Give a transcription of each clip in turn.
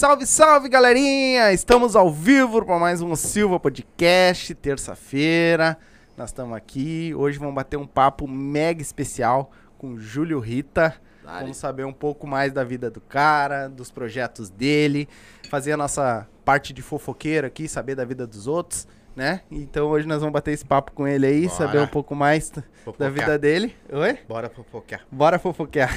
Salve, salve, galerinha! Estamos ao vivo para mais um Silva Podcast, terça-feira. Nós estamos aqui. Hoje vamos bater um papo mega especial com Júlio Rita. Dale. Vamos saber um pouco mais da vida do cara, dos projetos dele, fazer a nossa parte de fofoqueiro aqui, saber da vida dos outros, né? Então hoje nós vamos bater esse papo com ele aí, Bora. saber um pouco mais da Fofocar. vida dele. Oi? Bora fofocar. Bora fofoquear.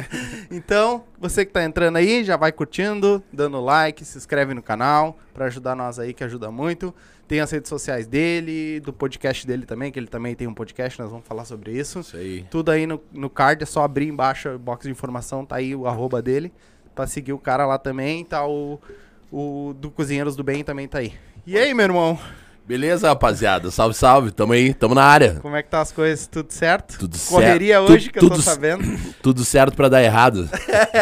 então, você que tá entrando aí, já vai curtindo, dando like, se inscreve no canal pra ajudar nós aí, que ajuda muito. Tem as redes sociais dele, do podcast dele também, que ele também tem um podcast, nós vamos falar sobre isso. Isso aí. Tudo aí no, no card, é só abrir embaixo o box de informação, tá aí o arroba dele, pra seguir o cara lá também. Tá o, o do Cozinheiros do Bem também tá aí. E aí, meu irmão, Beleza, rapaziada? Salve, salve. Tamo aí, tamo na área. como é que tá as coisas? Tudo certo? Tudo certo. Correria Tu- hoje, que eu tô tudo- sabendo. Tudo certo pra dar errado.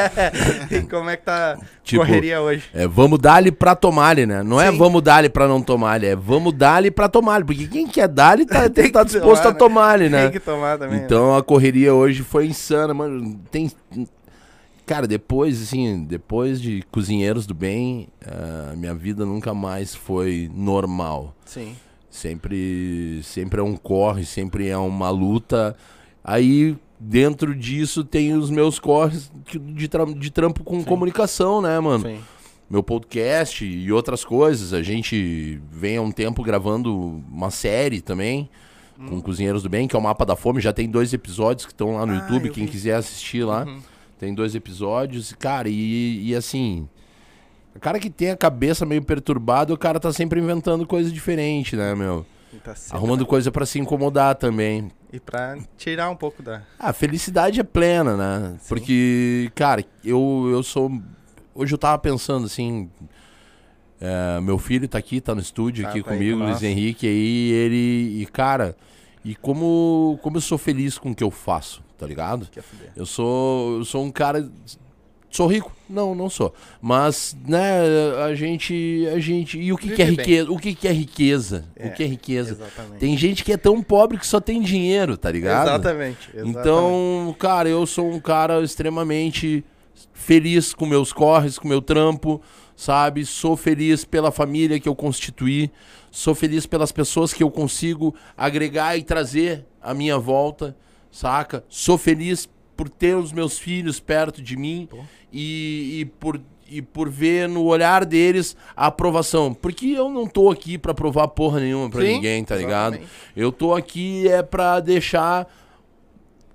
e como é que tá Tipo, correria hoje? É, vamos dar-lhe pra tomar-lhe, né? Não é Sim. vamos dar-lhe pra não tomar-lhe, é vamos dar-lhe pra tomar-lhe. Porque quem quer dar-lhe tá, Tem tá que disposto tomar, a tomar-lhe, né? Tem que tomar também. né? Então a correria hoje foi insana, mano. Tem. Cara, depois, assim, depois de Cozinheiros do Bem, a minha vida nunca mais foi normal. Sim. Sempre, sempre é um corre, sempre é uma luta. Aí, dentro disso, tem os meus corres de, tra- de trampo com Sim. comunicação, né, mano? Sim. Meu podcast e outras coisas. A gente vem há um tempo gravando uma série também. Hum. Com Cozinheiros do Bem, que é o Mapa da Fome. Já tem dois episódios que estão lá no Ah, YouTube, quem vi. quiser assistir lá. Uhum. Tem dois episódios. Cara, e, e assim. O cara que tem a cabeça meio perturbada, o cara tá sempre inventando coisa diferente, né, meu? Tá Arrumando né? coisa pra se incomodar também. E pra tirar um pouco da. A felicidade é plena, né? Sim. Porque, cara, eu, eu sou. Hoje eu tava pensando assim. é, meu filho tá aqui, tá no estúdio Tá, aqui tá aí comigo, com Luiz. Henrique, aí ele. E, cara, e como, como eu sou feliz com o que eu faço, tá ligado? Eu sou, eu sou um cara. Sou rico? Não, não sou. Mas, né, a gente. A gente. E o que, que é riqueza? O que, que é riqueza? É, o que é riqueza? Exatamente. Tem gente que é tão pobre que só tem dinheiro, tá ligado? Exatamente. exatamente. Então, cara, eu sou um cara extremamente feliz com meus corres, com meu trampo, sabe? Sou feliz pela família que eu constituí, sou feliz pelas pessoas que eu consigo agregar e trazer à minha volta, saca? Sou feliz por ter os meus filhos perto de mim e, e por e por ver no olhar deles a aprovação. Porque eu não tô aqui pra provar porra nenhuma pra Sim, ninguém, tá ligado? exatamente. Eu tô aqui é pra deixar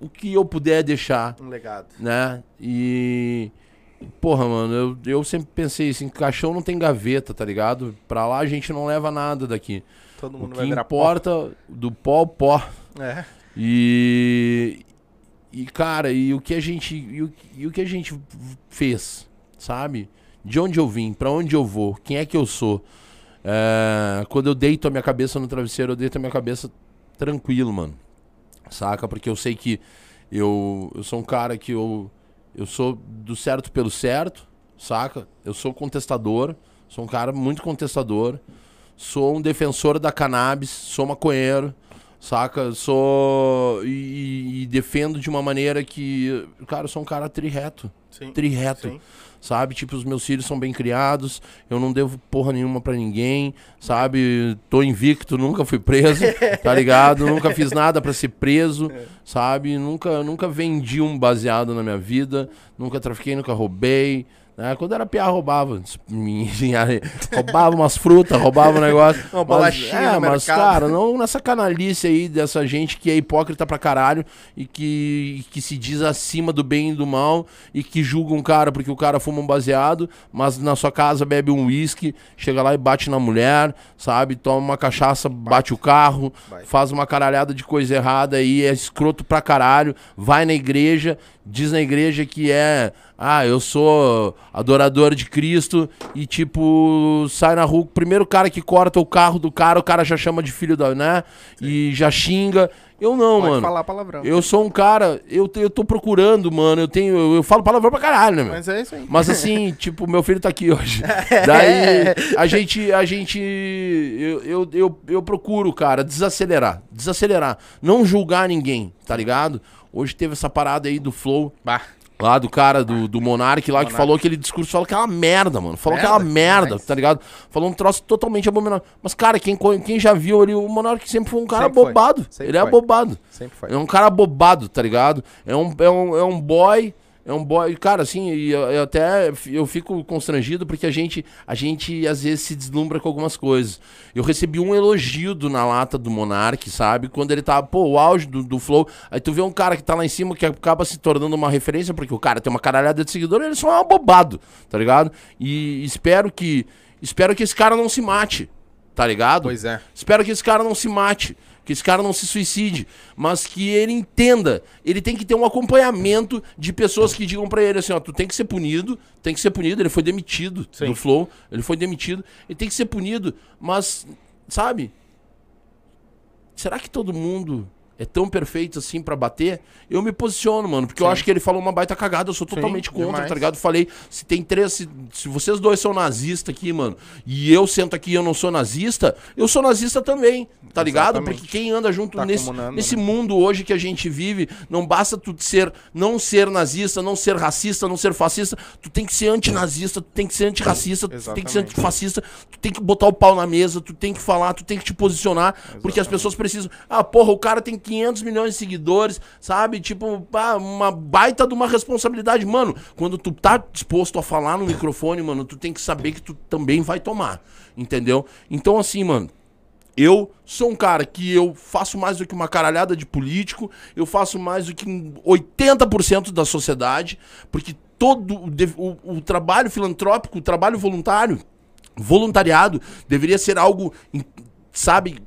o que eu puder deixar, Um legado. né? E. Porra, mano, eu, eu sempre pensei assim: caixão não tem gaveta, tá ligado? Pra lá a gente não leva nada daqui. Todo O mundo que vai importa, do pó ao pó. pó. É. E. E, cara, e o que a gente. E o, e o que a gente fez, sabe? De onde eu vim, pra onde eu vou, quem é que eu sou. É, quando eu deito a minha cabeça no travesseiro, eu deito a minha cabeça tranquilo, mano. Saca? Porque eu sei que eu, eu sou um cara que eu, eu sou do certo pelo certo, saca? Eu sou contestador, sou um cara muito contestador, sou um defensor da cannabis, sou maconheiro, saca? Sou. E, e defendo de uma maneira que. Cara, eu sou um cara trireto. Sim. Trireto Sim. Sabe? Tipo, os meus filhos são bem criados, eu não devo porra nenhuma pra ninguém, sabe? Tô invicto, nunca fui preso, tá ligado? Nunca fiz nada pra ser preso, sabe? Nunca, nunca vendi um baseado na minha vida, nunca trafiquei, nunca roubei. Né? Quando era piá, roubava. roubava umas frutas, roubava um negócio. Uma Mas, é, mas, cara, não nessa canalice aí dessa gente que é hipócrita pra caralho e que, que se diz acima do bem e do mal e que julga um cara porque o cara fuma um baseado, mas na sua casa bebe um uísque, chega lá e bate na mulher, sabe? Toma uma cachaça, bate o carro, Vai. faz uma caralhada de coisa errada aí, é escroto pra caralho, vai na igreja, diz na igreja que é, ah, eu sou adorador de Cristo e tipo, sai na rua, o primeiro cara que corta o carro do cara, o cara já chama de filho da, né? E já xinga. Eu não, Pode mano. falar palavrão. Eu sou um cara, eu, eu tô procurando, mano, eu tenho, eu, eu falo palavrão pra caralho, né, meu? Mas é isso aí. Mas assim, tipo, meu filho tá aqui hoje. Daí a gente, a gente, eu, eu, eu, eu procuro, cara, desacelerar, desacelerar, não julgar ninguém, tá ligado? Hoje teve essa parada aí do Flow, Bah. Lá do cara do, do Monark lá que falou aquele discurso, falou aquela merda, mano. Falou Merda? aquela merda, Demais. tá ligado? Falou um troço totalmente abominável. Mas, cara, quem, quem já viu ali, o Monark sempre foi um cara Sempre bobado. Ele é foi. bobado. Sempre foi. É um cara bobado, tá ligado? É um, é um, é um boy. É um boy, cara, assim, e eu, eu até eu fico constrangido porque a gente, a gente às vezes se deslumbra com algumas coisas. Eu recebi um elogio do na lata do Monark, sabe? Quando ele tava, pô, o auge do, do Flow. Aí tu vê um cara que tá lá em cima que acaba se tornando uma referência, porque o cara tem uma caralhada de seguidor, ele só é um bobado, tá ligado? E espero que. Espero que esse cara não se mate, tá ligado? Pois é. Espero que esse cara não se mate, que esse cara não se suicide, mas que ele entenda. Ele tem que ter um acompanhamento de pessoas que digam pra ele assim, ó, tu tem que ser punido, tem que ser punido. Ele foi demitido Sim. do Flow, ele foi demitido, ele tem que ser punido, mas sabe? Será que todo mundo é tão perfeito assim pra bater? Eu me posiciono, mano, porque eu Sim. acho que ele falou uma baita cagada, eu sou totalmente contra, demais. tá ligado? Falei, se tem três, se, se vocês dois são nazistas aqui, mano, e eu sento aqui e eu não sou nazista, eu sou nazista também, tá ligado? Exatamente. Porque quem anda junto Tá nesse, nesse né? mundo hoje que a gente vive, não basta tu ser, não ser nazista, não ser racista, não ser fascista, tu tem que ser antinazista, tu tem que ser antirracista, tu tem que ser Exatamente. antifascista, tu tem que botar o pau na mesa, tu tem que falar, tu tem que te posicionar, porque as pessoas precisam. Ah, porra, o cara tem 500 milhões de seguidores, sabe? Tipo, uma baita de uma responsabilidade. Mano, quando tu tá disposto a falar no microfone, mano, tu tem que saber que tu também vai tomar, entendeu? Então, assim, mano. Eu sou um cara que eu faço mais do que uma caralhada de político, eu faço mais do que um 80% da sociedade, porque todo o, o- o trabalho filantrópico, o trabalho voluntário, voluntariado, deveria ser algo, sabe,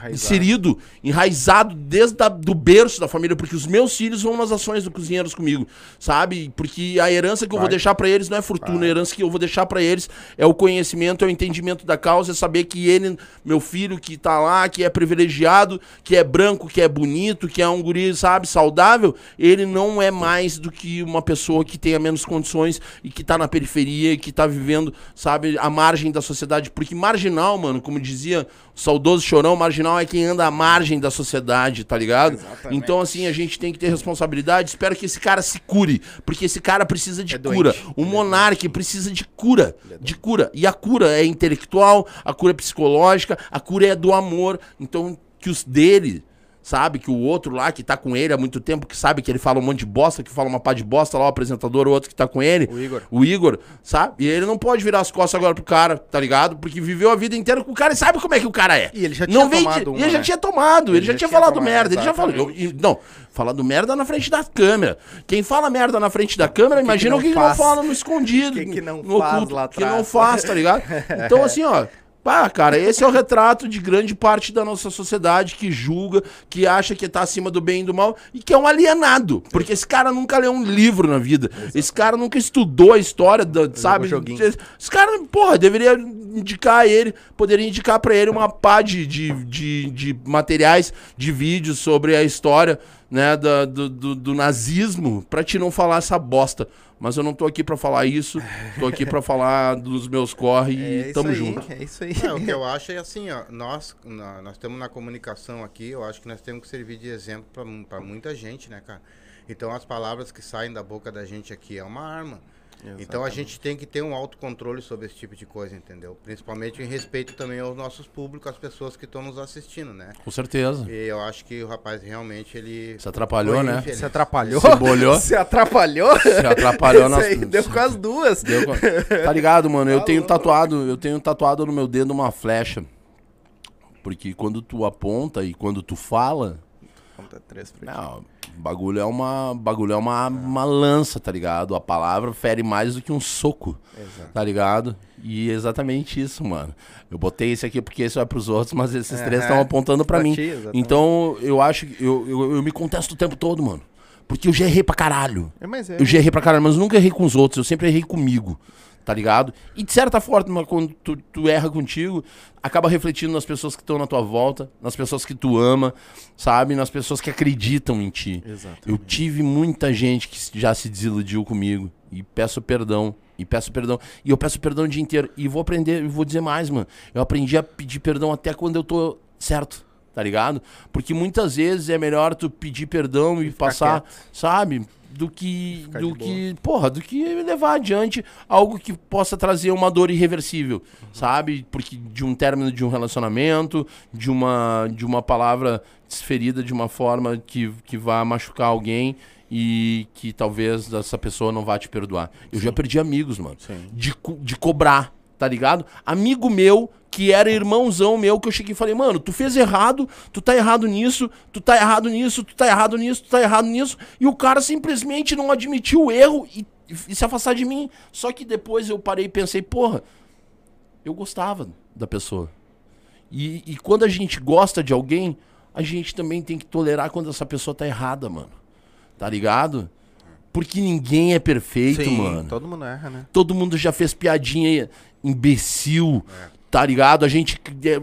Enraizado. inserido, enraizado desde a, do berço da família, porque os meus filhos vão nas ações do Cozinheiros comigo, sabe? Porque a herança que eu vou Vai. deixar pra eles não é fortuna, a herança que eu vou deixar pra eles é o conhecimento, é o entendimento da causa, é saber que ele, meu filho que tá lá, que é privilegiado, que é branco, que é bonito, que é um guri, sabe, saudável, ele não é mais do que uma pessoa que tenha menos condições e que tá na periferia, e que tá vivendo, sabe, à margem da sociedade, porque marginal, mano, como dizia saudoso chorão, marginal é quem anda à margem da sociedade, tá ligado? Exatamente. Então, assim, a gente tem que ter responsabilidade. Espero que esse cara se cure, porque esse cara precisa de É cura. doente. O monarca precisa de cura, de cura. E a cura é intelectual, a cura é psicológica, a cura é do amor. Então, que os dele, sabe, que o outro lá que tá com ele há muito tempo, que sabe que ele fala um monte de bosta, que fala uma pá de bosta lá, o apresentador, o outro que tá com ele, O Igor. o Igor, sabe? E ele não pode virar as costas agora pro cara, tá ligado? Porque viveu a vida inteira com o cara e sabe como é que o cara é. E ele já não tinha vem tomado uma, ele já né? tinha tomado, ele, já, tinha, falado tomado, merda, ele já falou. exatamente. eu- não, falado merda na frente da câmera. Quem fala merda na frente da câmera, imagina não o que, que não fala no escondido. Que que não no faz lá Que não atrás? faz, tá ligado? Então, assim, ó. Pá, cara, esse é o retrato de grande parte da nossa sociedade que julga, que acha que tá acima do bem e do mal e que é um alienado. Porque esse cara nunca leu um livro na vida. Esse cara nunca estudou a história, da, sabe? joguinho. Esse cara, porra, deveria indicar ele, poderia indicar pra ele uma pá de, de, de, de materiais, de vídeos sobre a história, né, da- do, do, do nazismo, pra te não falar essa bosta. Mas eu não tô aqui pra falar isso, tô aqui pra falar dos meus corre e É isso tamo aí, junto. É isso aí. É, o que eu acho é assim, ó, nós, nós estamos na comunicação aqui, eu acho que nós temos que servir de exemplo para muita gente, né, cara? Então as palavras que saem da boca da gente aqui é uma arma. Então a gente tem que ter um autocontrole sobre esse tipo de coisa, entendeu? Principalmente em respeito também aos nossos públicos, às pessoas que estão nos assistindo, né? Com certeza. E eu acho que o rapaz realmente ele Se atrapalhou, né? infeliz. Se atrapalhou? Se bolhou. Se atrapalhou? Se atrapalhou Isso nas- aí deu com as duas. Deu com- Tá ligado, mano? Eu Tá tenho tatuado, eu tenho tatuado no meu dedo uma flecha. Porque quando tu aponta e quando tu fala, Conta três pra ti. Bagulho é uma, bagulho é uma, uma lança, tá ligado? A palavra fere mais do que um soco, Exato. tá ligado? E é exatamente isso, mano. Eu botei esse aqui porque esse vai pros outros, mas esses três Aham. estão apontando pra Pra mim. ti, então, eu acho que eu, eu, eu me contesto o tempo todo, mano. Porque eu já errei pra caralho. É, mas é. Eu já errei pra caralho, mas eu nunca errei com os outros, eu sempre errei comigo, tá ligado? E de certa forma, quando tu, tu erra contigo, acaba refletindo nas pessoas que estão na tua volta, nas pessoas que tu ama, sabe? Nas pessoas que acreditam em ti. Exato. Eu tive muita gente que já se desiludiu comigo e peço perdão. E peço perdão. E eu peço perdão o dia inteiro. E vou aprender, e vou dizer mais, mano. Eu aprendi a pedir perdão até quando eu tô certo, tá ligado? Porque muitas vezes é melhor tu pedir perdão e, passar, quieto. sabe? Do que do que porra do que levar adiante algo que possa trazer uma dor irreversível sabe? Porque de um término de um relacionamento de uma de uma palavra desferida de uma forma que que vá machucar alguém e que talvez essa pessoa não vá te perdoar. Eu já perdi amigos mano. Sim. de, de cobrar, tá ligado? Amigo meu, que era irmãozão meu, que eu cheguei e falei, mano, tu fez errado, tu tá errado nisso, tu tá errado nisso, tu tá errado nisso, tu tá errado nisso, e o cara simplesmente não admitiu o erro e, e se afastar de mim. Só que depois eu parei e pensei, porra, eu gostava da pessoa. E, e quando a gente gosta de alguém, a gente também tem que tolerar quando essa pessoa tá errada, mano. Tá ligado? Porque ninguém é perfeito, Sim, mano todo mundo erra, né? todo mundo já fez piadinha imbecil, tá ligado? A gente. é,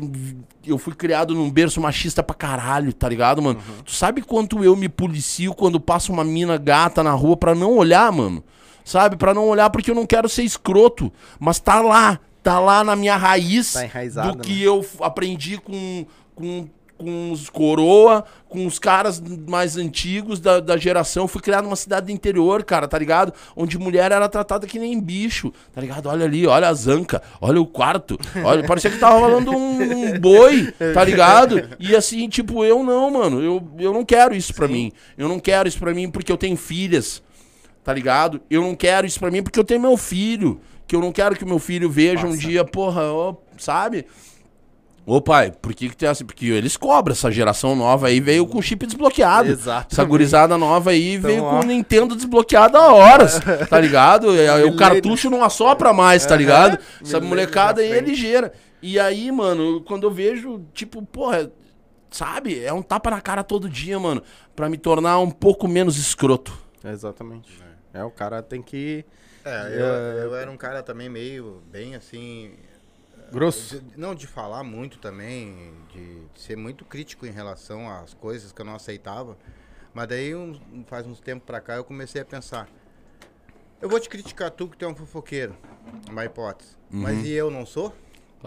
Eu fui criado num berço machista pra caralho, tá ligado, mano? Tu sabe quanto eu me policio quando passa uma mina gata na rua pra não olhar, mano? Sabe? Pra não olhar porque eu não quero ser escroto. Mas tá lá, tá lá na minha raiz Tá do que eu f- aprendi com, com, com os coroa, com os caras mais antigos da, da geração. Fui criado numa cidade do interior, cara, tá ligado? Onde mulher era tratada que nem bicho, tá ligado? Olha ali, olha a zanca, olha o quarto, olha, parecia que tava falando um, um boi, tá ligado? E assim, tipo, eu não, mano, eu, eu não quero isso pra mim. Eu não quero isso pra mim porque eu tenho filhas, tá ligado? Eu não quero isso pra mim porque eu tenho meu filho. Que eu não quero que o meu filho veja um dia, porra, ó, sabe? Ô pai, por que que tem assim? Porque eles cobram, essa geração nova aí veio com chip desbloqueado. Exatamente. Essa gurizada nova aí Então, veio ó. com o Nintendo desbloqueado há horas, tá ligado? É, o Milênio. cartucho não assopra mais, tá ligado? Essa Milênio molecada aí é ligeira. E aí, mano, quando eu vejo, tipo, porra, sabe? É um tapa na cara todo dia, mano, pra me tornar um pouco menos escroto. Exatamente. É, o cara tem que. É, eu, eu era um cara também meio, bem assim... Grosso. de- não, de falar muito também, de, de ser muito crítico em relação às coisas que eu não aceitava. Mas daí, um- faz uns tempos pra cá, eu comecei a pensar... Eu vou te criticar tu que tu é um fofoqueiro, uma hipótese. Mas e eu não sou?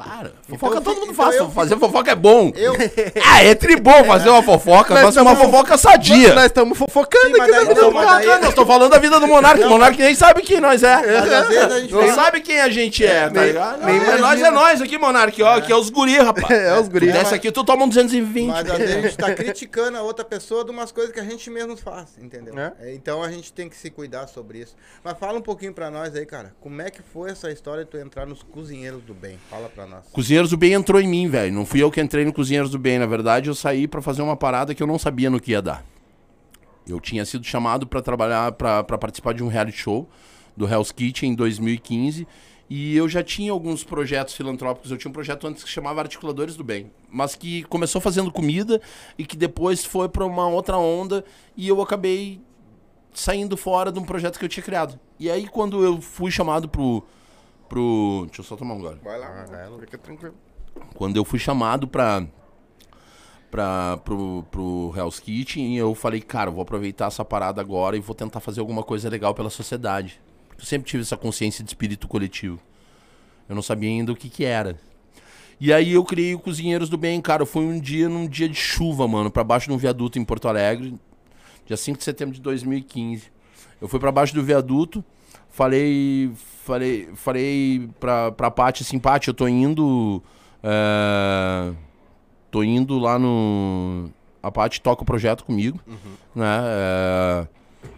Claro, Então fofoca eu todo mundo então faz. eu Fazer fofoca é bom. Eu... Ah, é tribom fazer uma fofoca, Nós mas uma fofoca sadia. Nós estamos fofocando Sim, mas aqui, não, mas daí- Fofoca, nós tô falando da vida do Monark. O Monark nem sabe quem nós é. Mas Não sabe quem a gente é, tá ligado? nem é nós é nós aqui, Monark, ó, que é os guri, rapaz. É, os guri. Desce aqui, tu toma um 220. Mas às vezes a gente tá criticando a outra pessoa de umas coisas que a gente mesmo faz, entendeu? É. É, Então a gente tem que se cuidar sobre isso. Mas fala um pouquinho pra nós aí, cara. Como é que foi essa história de tu entrar nos cozinheiros do bem? Fala pra nós. Cozinheiros do Bem entrou em mim, velho. Não fui eu que entrei no Cozinheiros do Bem. Na verdade, eu saí pra fazer uma parada que eu não sabia no que ia dar. Eu tinha sido chamado pra trabalhar, pra participar de um reality show do Hell's Kitchen em 2015. E eu já tinha alguns projetos filantrópicos. Eu tinha um projeto antes que chamava Articuladores do Bem, mas que começou fazendo comida e que depois foi pra uma outra onda e eu acabei saindo fora de um projeto que eu tinha criado. E aí quando eu fui chamado pro pro, deixa eu só tomar um gole Vai lá. Fica tranquilo. quando eu fui chamado pra, pra, pro, pro Hell's Kitchen, eu falei, cara, eu vou aproveitar essa parada agora e vou tentar fazer alguma coisa legal pela sociedade. Eu sempre tive essa consciência de espírito coletivo. Eu não sabia ainda o que que era. E aí eu criei o Cozinheiros do Bem, cara. Foi um dia, num dia de chuva, mano, pra baixo de um viaduto em Porto Alegre, dia 5 de setembro de 2015. Eu fui pra baixo do viaduto, falei, falei, falei pra, pra Paty assim, Paty, eu tô indo, é, tô indo lá no, a Paty toca o projeto comigo, né, é,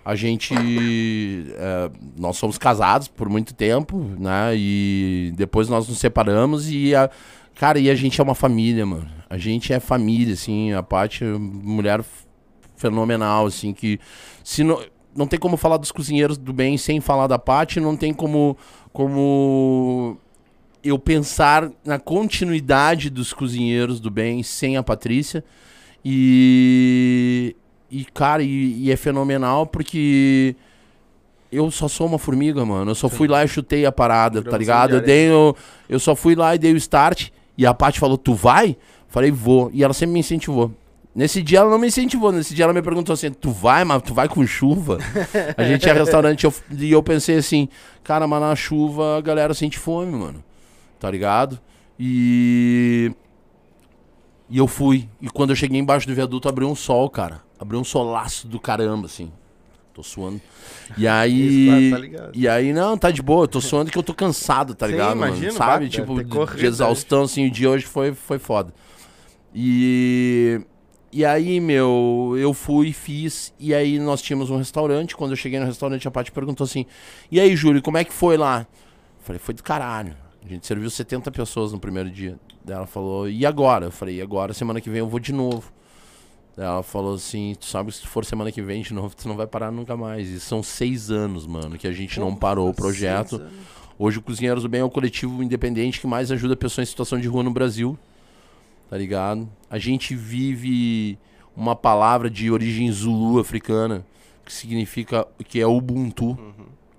a gente, é, nós somos casados por muito tempo, né, e depois nós nos separamos e a, cara, e a gente é uma família, mano, a gente é família, assim, a Paty é uma mulher fenomenal, assim, que se não, não tem como falar dos cozinheiros do bem sem falar da Paty, não tem como, como eu pensar na continuidade dos cozinheiros do bem sem a Patrícia. E, e cara, e, e é fenomenal porque eu só sou uma formiga, mano. Eu só fui lá e chutei a parada, tá ligado? Eu, dei, eu, eu só fui lá e dei o start. E a Paty falou, tu vai? Falei, vou. E ela sempre me incentivou. Nesse dia ela não me incentivou, nesse dia ela me perguntou assim, tu vai, mas tu vai com chuva? A gente ia restaurante eu- e eu pensei assim, cara, mas na chuva a galera sente fome, mano. Tá ligado? E. E eu fui. E quando eu cheguei embaixo do viaduto, abriu um sol, cara. Abriu um solaço do caramba, assim. Tô suando. E aí. Isso, tá ligado. e aí, não, tá de boa. Tô suando que eu tô cansado, tá Sim, ligado? mano? imagino, Sabe? vai, tipo, de, corrido de exaustão, assim, o dia hoje foi, foi foda. E. E aí, meu, eu fui, fiz, e aí nós tínhamos um restaurante. Quando eu cheguei no restaurante, a Paty perguntou assim: E aí, Júlio, como é que foi lá? Eu falei: Foi do caralho. A gente serviu 70 pessoas no primeiro dia. Daí ela falou: E agora? Eu falei: E agora? Semana que vem eu vou de novo. Daí ela falou assim: Tu sabe que se for semana que vem de novo, tu não vai parar nunca mais. E são seis anos, mano, que a gente não parou o projeto. Hoje o Cozinheiros do Bem é o coletivo independente que mais ajuda pessoas em situação de rua no Brasil. Tá ligado? A gente vive uma palavra de origem zulu africana, que significa que é Ubuntu,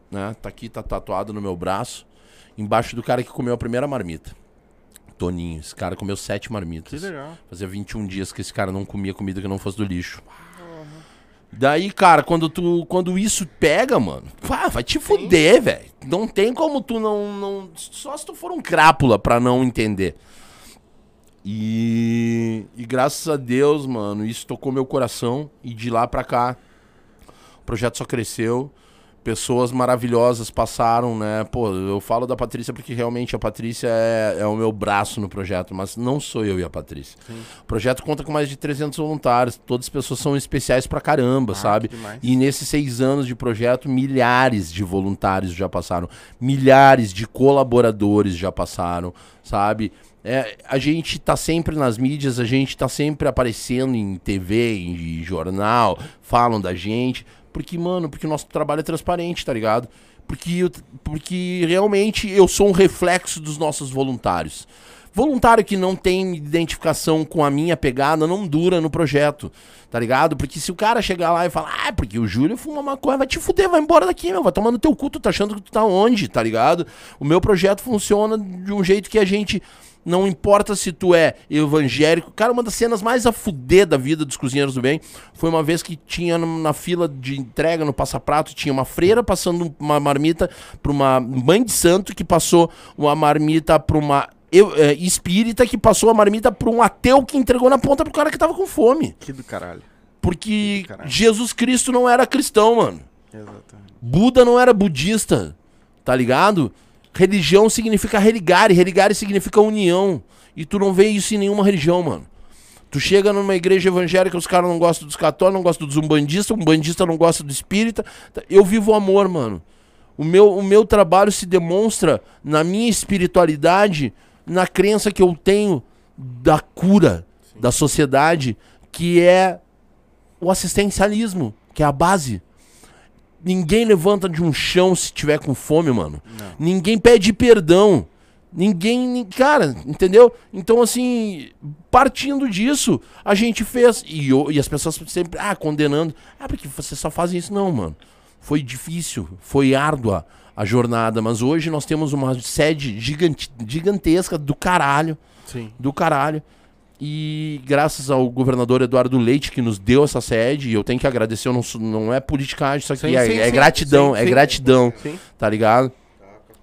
né? Tá aqui, tá tatuado no meu braço, embaixo do cara que comeu a primeira marmita. Toninho, esse cara comeu sete Que marmitas. legal. Fazia 21 dias que esse cara não comia comida que não fosse do lixo. Daí, cara, quando tu quando isso pega, mano, pá, vai te fuder, velho. Não tem como tu não, não. Só se tu for um crápula pra não entender. E, e graças a Deus, mano, isso tocou meu coração. E de lá pra cá, o projeto só cresceu. Pessoas maravilhosas passaram, né? Pô, eu falo da Patrícia porque realmente a Patrícia é, é o meu braço no projeto, mas não sou eu e a Patrícia. O projeto conta com mais de 300 voluntários, todas as pessoas são especiais pra caramba, Ah, sabe? E nesses seis anos de projeto, milhares de voluntários já passaram, milhares de colaboradores já passaram, sabe? É, a gente tá sempre nas mídias, a gente tá sempre aparecendo em TV, em jornal, falam da gente. Porque, mano, porque o nosso trabalho é transparente, tá ligado? Porque, eu- porque realmente eu sou um reflexo dos nossos voluntários. Voluntário que não tem identificação com a minha pegada não dura no projeto, tá ligado? Porque se o cara chegar lá e falar, ah, porque o Júlio fuma maconha, vai te fuder, vai embora daqui, meu, vai tomar no teu cu, tu tá achando que tu tá onde, tá ligado? O meu projeto funciona de um jeito que a gente. Não importa se tu é evangélico. Cara, uma das cenas mais a fuder da vida dos cozinheiros do bem foi uma vez que tinha na fila de entrega no passaprato, tinha uma freira passando uma marmita pra uma mãe de santo que passou uma marmita pra uma eu- é, espírita que passou a marmita pra um ateu que entregou na ponta pro cara que tava com fome. Que do caralho. Porque Caralho. Jesus Cristo não era cristão, mano. Exatamente. Buda não era budista, tá ligado? Religião significa religare, religare significa união. E tu não vê isso em nenhuma religião, mano. Tu chega numa igreja evangélica, os caras não gostam dos católicos, não gostam dos umbandistas, o umbandista não gosta do espírita. Eu vivo o amor, mano. O meu, o meu trabalho se demonstra na minha espiritualidade, na crença que eu tenho da cura da sociedade, que é o assistencialismo, que é a base. Ninguém levanta de um chão se tiver com fome, mano. Não. Ninguém pede perdão. Ninguém. nin- Cara, entendeu? Então, assim, partindo disso, a gente fez. E, eu- e as pessoas sempre, ah, condenando. Ah, porque você só faz isso. Não, mano. Foi difícil, foi árdua a jornada, mas hoje nós temos uma sede gigante, gigantesca do caralho Sim. do caralho. E graças ao governador Eduardo Leite que nos deu essa sede, e eu tenho que agradecer, eu não, sou- não é politicagem isso aqui, Sim, é, sim, é gratidão, sim, é gratidão, tá ligado?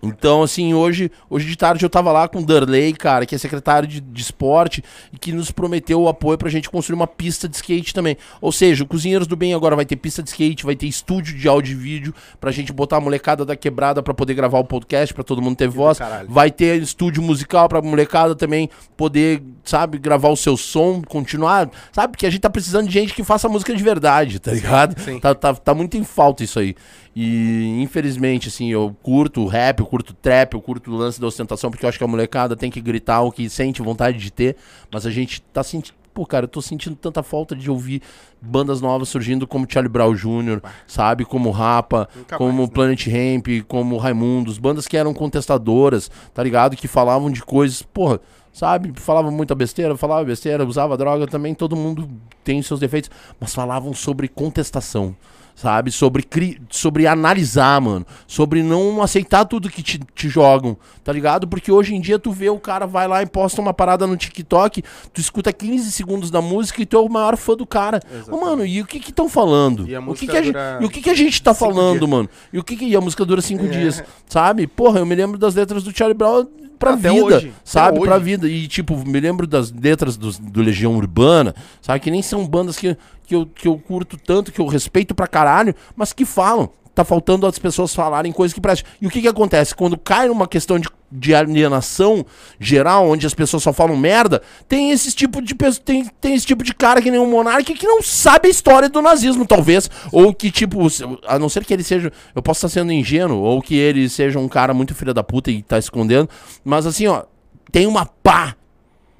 Então, assim, hoje, hoje de tarde eu tava lá com o Darley, cara, que é secretário de, de esporte, e que nos prometeu o apoio pra gente construir uma pista de skate também. Ou seja, o Cozinheiros do Bem agora vai ter pista de skate, vai ter estúdio de áudio e vídeo, pra gente botar a molecada da quebrada pra poder gravar o podcast, pra todo mundo ter voz. caralho. Vai ter estúdio musical pra molecada também poder, sabe, gravar o seu som, continuar. Sabe, porque a gente tá precisando de gente que faça música de verdade, tá ligado? sim. Tá, tá, tá muito em falta isso aí. E infelizmente, assim, eu curto o rap, eu curto o trap, eu curto o lance da ostentação, porque eu acho que a molecada tem que gritar o que sente vontade de ter, mas a gente tá sentindo. Pô, cara, eu tô sentindo tanta falta de ouvir bandas novas surgindo como Charlie Brown Jr., sabe? Como Rapa, Nunca como mais, né? Planet Hemp, como Raimundos, bandas que eram contestadoras, tá ligado? Que falavam de coisas, porra, sabe? Falavam muita besteira, falava besteira, usava droga também, todo mundo tem seus defeitos, mas falavam sobre contestação. Sabe? Sobre, cri... sobre analisar, mano. Sobre não aceitar tudo que te, te jogam, tá ligado? Porque hoje em dia tu vê o cara vai lá e posta uma parada no TikTok, tu escuta 15 segundos da música e tu é o maior fã do cara. Exatamente. mano, e o que que estão falando? E a o que que a gente, e o que que a gente tá falando, dias. mano? E o que que e a música dura cinco É. dias, sabe? Porra, eu me lembro das letras do Charlie Brown pra Até vida, hoje, sabe? Pra vida. E tipo, me lembro das letras dos- do Legião Urbana, sabe? Que nem são bandas que, que eu, que eu curto tanto, que eu respeito pra caralho, mas que falam. Tá faltando as pessoas falarem coisas que prestam. E o que que acontece? Quando cai numa questão de, de alienação geral, onde as pessoas só falam merda, tem esse tipo de pe- tem, tem esse tipo de cara que nem um monarca que não sabe a história do nazismo, talvez. Ou que, tipo, a não ser que ele seja. Eu posso estar sendo ingênuo, ou que ele seja um cara muito filho da puta e tá escondendo. Mas assim, ó, tem uma pá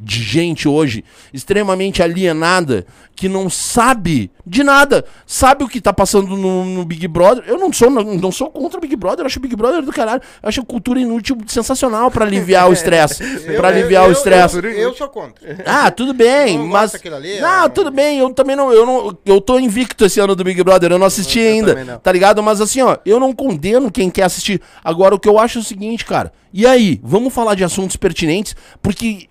de gente hoje extremamente alienada que não sabe de nada. Sabe o que tá passando no, no Big Brother? Eu não sou, não, não sou contra o Big Brother, eu acho o Big Brother do caralho. Eu acho a cultura inútil sensacional pra aliviar o estresse. pra aliviar o estresse. Eu, eu sou contra. Ah, tudo bem, Não mas. ali, não, é- tudo bem, eu também não. Eu, não, eu tô invicto esse ano do Big Brother, eu não assisti Eu ainda. Tá ligado? Mas assim, ó, eu não condeno quem quer assistir. Agora, o que eu acho é o seguinte, cara. E aí, vamos falar de assuntos pertinentes, porque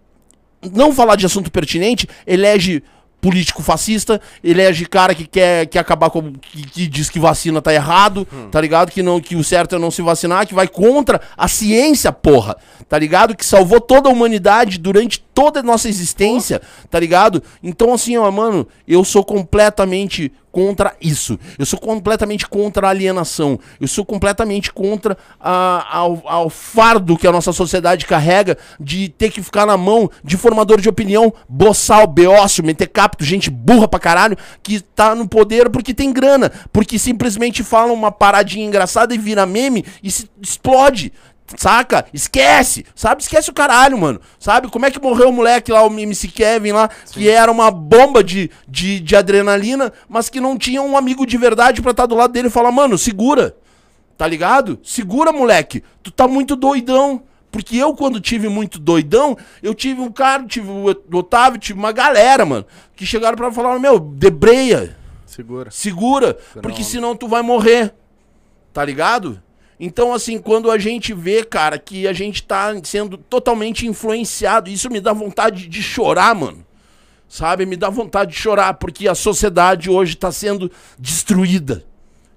não falar de assunto pertinente elege político fascista, elege cara que quer que acabar com que, que diz que vacina tá errado, tá ligado? Que não que o certo é não se vacinar, que vai contra a ciência, porra. Tá ligado? Que salvou toda a humanidade durante toda a nossa existência, tá ligado? Então assim, ó, mano, eu sou completamente contra isso. Eu sou completamente contra a alienação. Eu sou completamente contra a- ao, ao fardo que a nossa sociedade carrega de ter que ficar na mão de formador de opinião, boçal, beócio, meter capto, gente burra pra caralho, que tá no poder porque tem grana, porque simplesmente fala uma paradinha engraçada e vira meme e se explode. Saca? Esquece! Sabe? Esquece o caralho, mano. Sabe? Como é que morreu o moleque lá, o MC Kevin lá, que era uma bomba de, de, de adrenalina, mas que não tinha um amigo de verdade pra estar do lado dele e falar, mano, segura. Tá ligado? Segura, moleque. Tu tá muito doidão. Porque eu, quando tive muito doidão, eu tive um cara, tive o Otávio, tive uma galera, mano, que chegaram pra falar, meu, debreia. Segura. Segura, porque senão tu vai morrer. Tá ligado? Então, assim, quando a gente vê, cara, que a gente tá sendo totalmente influenciado, isso me dá vontade de chorar, mano. Sabe? Me dá vontade de chorar, porque a sociedade hoje tá sendo destruída.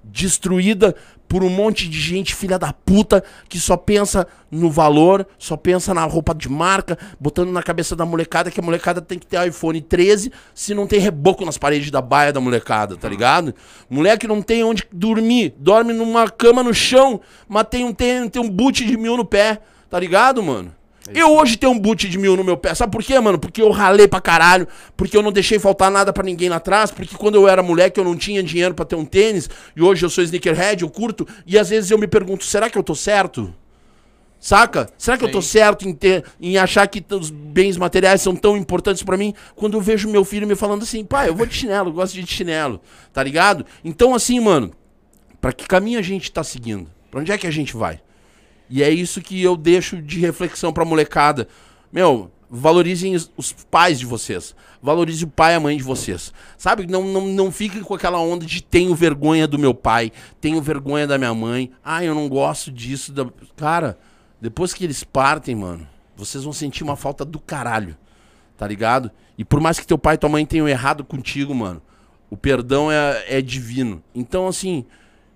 Destruída por um monte de gente filha da puta que só pensa no valor, só pensa na roupa de marca, botando na cabeça da molecada que a molecada tem que ter iPhone 13 se não tem reboco nas paredes da baia da molecada, tá ligado? Moleque não tem onde dormir, dorme numa cama no chão, mas tem um, tem, tem um boot de mil no pé, tá ligado, mano? Eu hoje tenho um boot de mil no meu pé. Sabe por quê, mano? Porque eu ralei pra caralho. Porque eu não deixei faltar nada pra ninguém lá atrás. Porque quando eu era moleque eu não tinha dinheiro pra ter um tênis. E hoje eu sou sneakerhead, eu curto. E às vezes eu me pergunto, será que eu tô certo? Saca? Será que eu tô certo em, ter, em achar que os bens materiais são tão importantes pra mim? Quando eu vejo meu filho me falando assim, pai, eu vou de chinelo, eu gosto de chinelo. Tá ligado? Então assim, mano, pra que caminho a gente tá seguindo? Pra onde é que a gente vai? E é isso que eu deixo de reflexão pra molecada. Meu, valorizem os, pais de vocês. Valorize o pai e a mãe de vocês. Sabe? Não, não, não fiquem com aquela onda de tenho vergonha do meu pai, tenho vergonha da minha mãe. Ah, eu não gosto disso. Da... Cara, depois que eles partem, mano, vocês vão sentir uma falta do caralho. Tá ligado? E por mais que teu pai e tua mãe tenham errado contigo, mano, o perdão é, é divino. Então, assim,